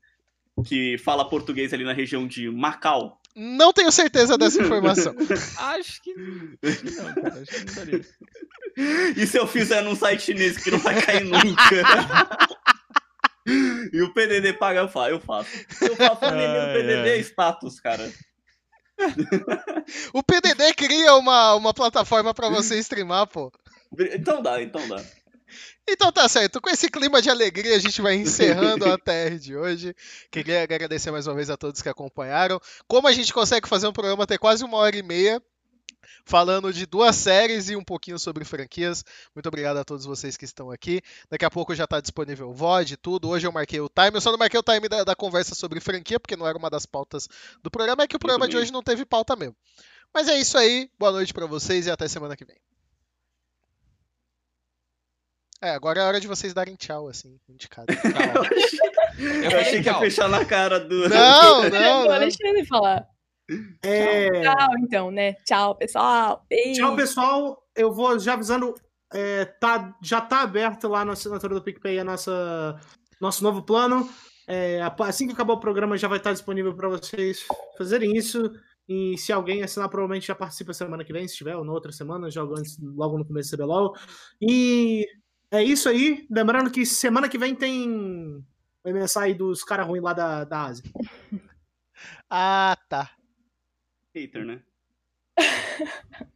que fala português ali na região de Macau. Não tenho certeza dessa informação. Acho que acho que não, cara. Acho que não daria. E se eu fizer num site chinês que não vai cair nunca? e o PDD paga, eu faço. Eu faço, eu faço PDD ai. status, cara. O PDD cria uma, uma plataforma pra você streamar, pô. Então dá, então dá. Então tá certo, com esse clima de alegria a gente vai encerrando a TR de hoje. Queria agradecer mais uma vez a todos que acompanharam. Como a gente consegue fazer um programa até quase uma hora e meia, falando de duas séries e um pouquinho sobre franquias. Muito obrigado a todos vocês que estão aqui. Daqui a pouco já está disponível o VOD e tudo. Hoje eu marquei o time. Eu só não marquei o time da, da conversa sobre franquia, porque não era uma das pautas do programa. É que o programa de hoje não teve pauta mesmo. Mas é isso aí. Boa noite para vocês e até semana que vem. É, agora é hora de vocês darem tchau, assim, de cada. Tchau. Eu achei que ia fechar na cara do. Não, não, Não, ele falar. É... Tchau, então, né? Tchau, pessoal. Beijo. Tchau, pessoal. Eu vou já avisando. é, tá, já tá aberto lá na assinatura do PicPay a nossa, nosso novo plano. É, assim que acabar o programa, já vai estar disponível para vocês fazerem isso. E se alguém assinar, provavelmente já participa semana que vem, se tiver, ou na outra semana, jogo antes, logo no começo do CBLOL. E é isso aí. Lembrando que semana que vem tem o MSI dos caras ruins lá da, da Ásia. Ah, tá. Hater, né?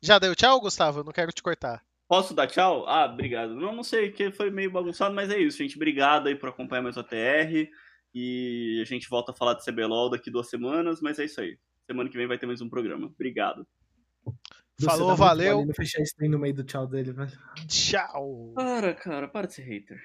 Já deu tchau, Gustavo? Não quero te cortar. Posso dar tchau? Ah, obrigado. Não, não sei, que foi meio bagunçado, mas é isso, gente. Obrigado aí por acompanhar mais o ATR. E a gente volta a falar de CBLOL daqui duas semanas, mas é isso aí. Semana que vem vai ter mais um programa. Obrigado. Falou, tá valeu. fechar isso aí no meio do tchau dele, velho. Tchau. Para, cara, para de ser hater.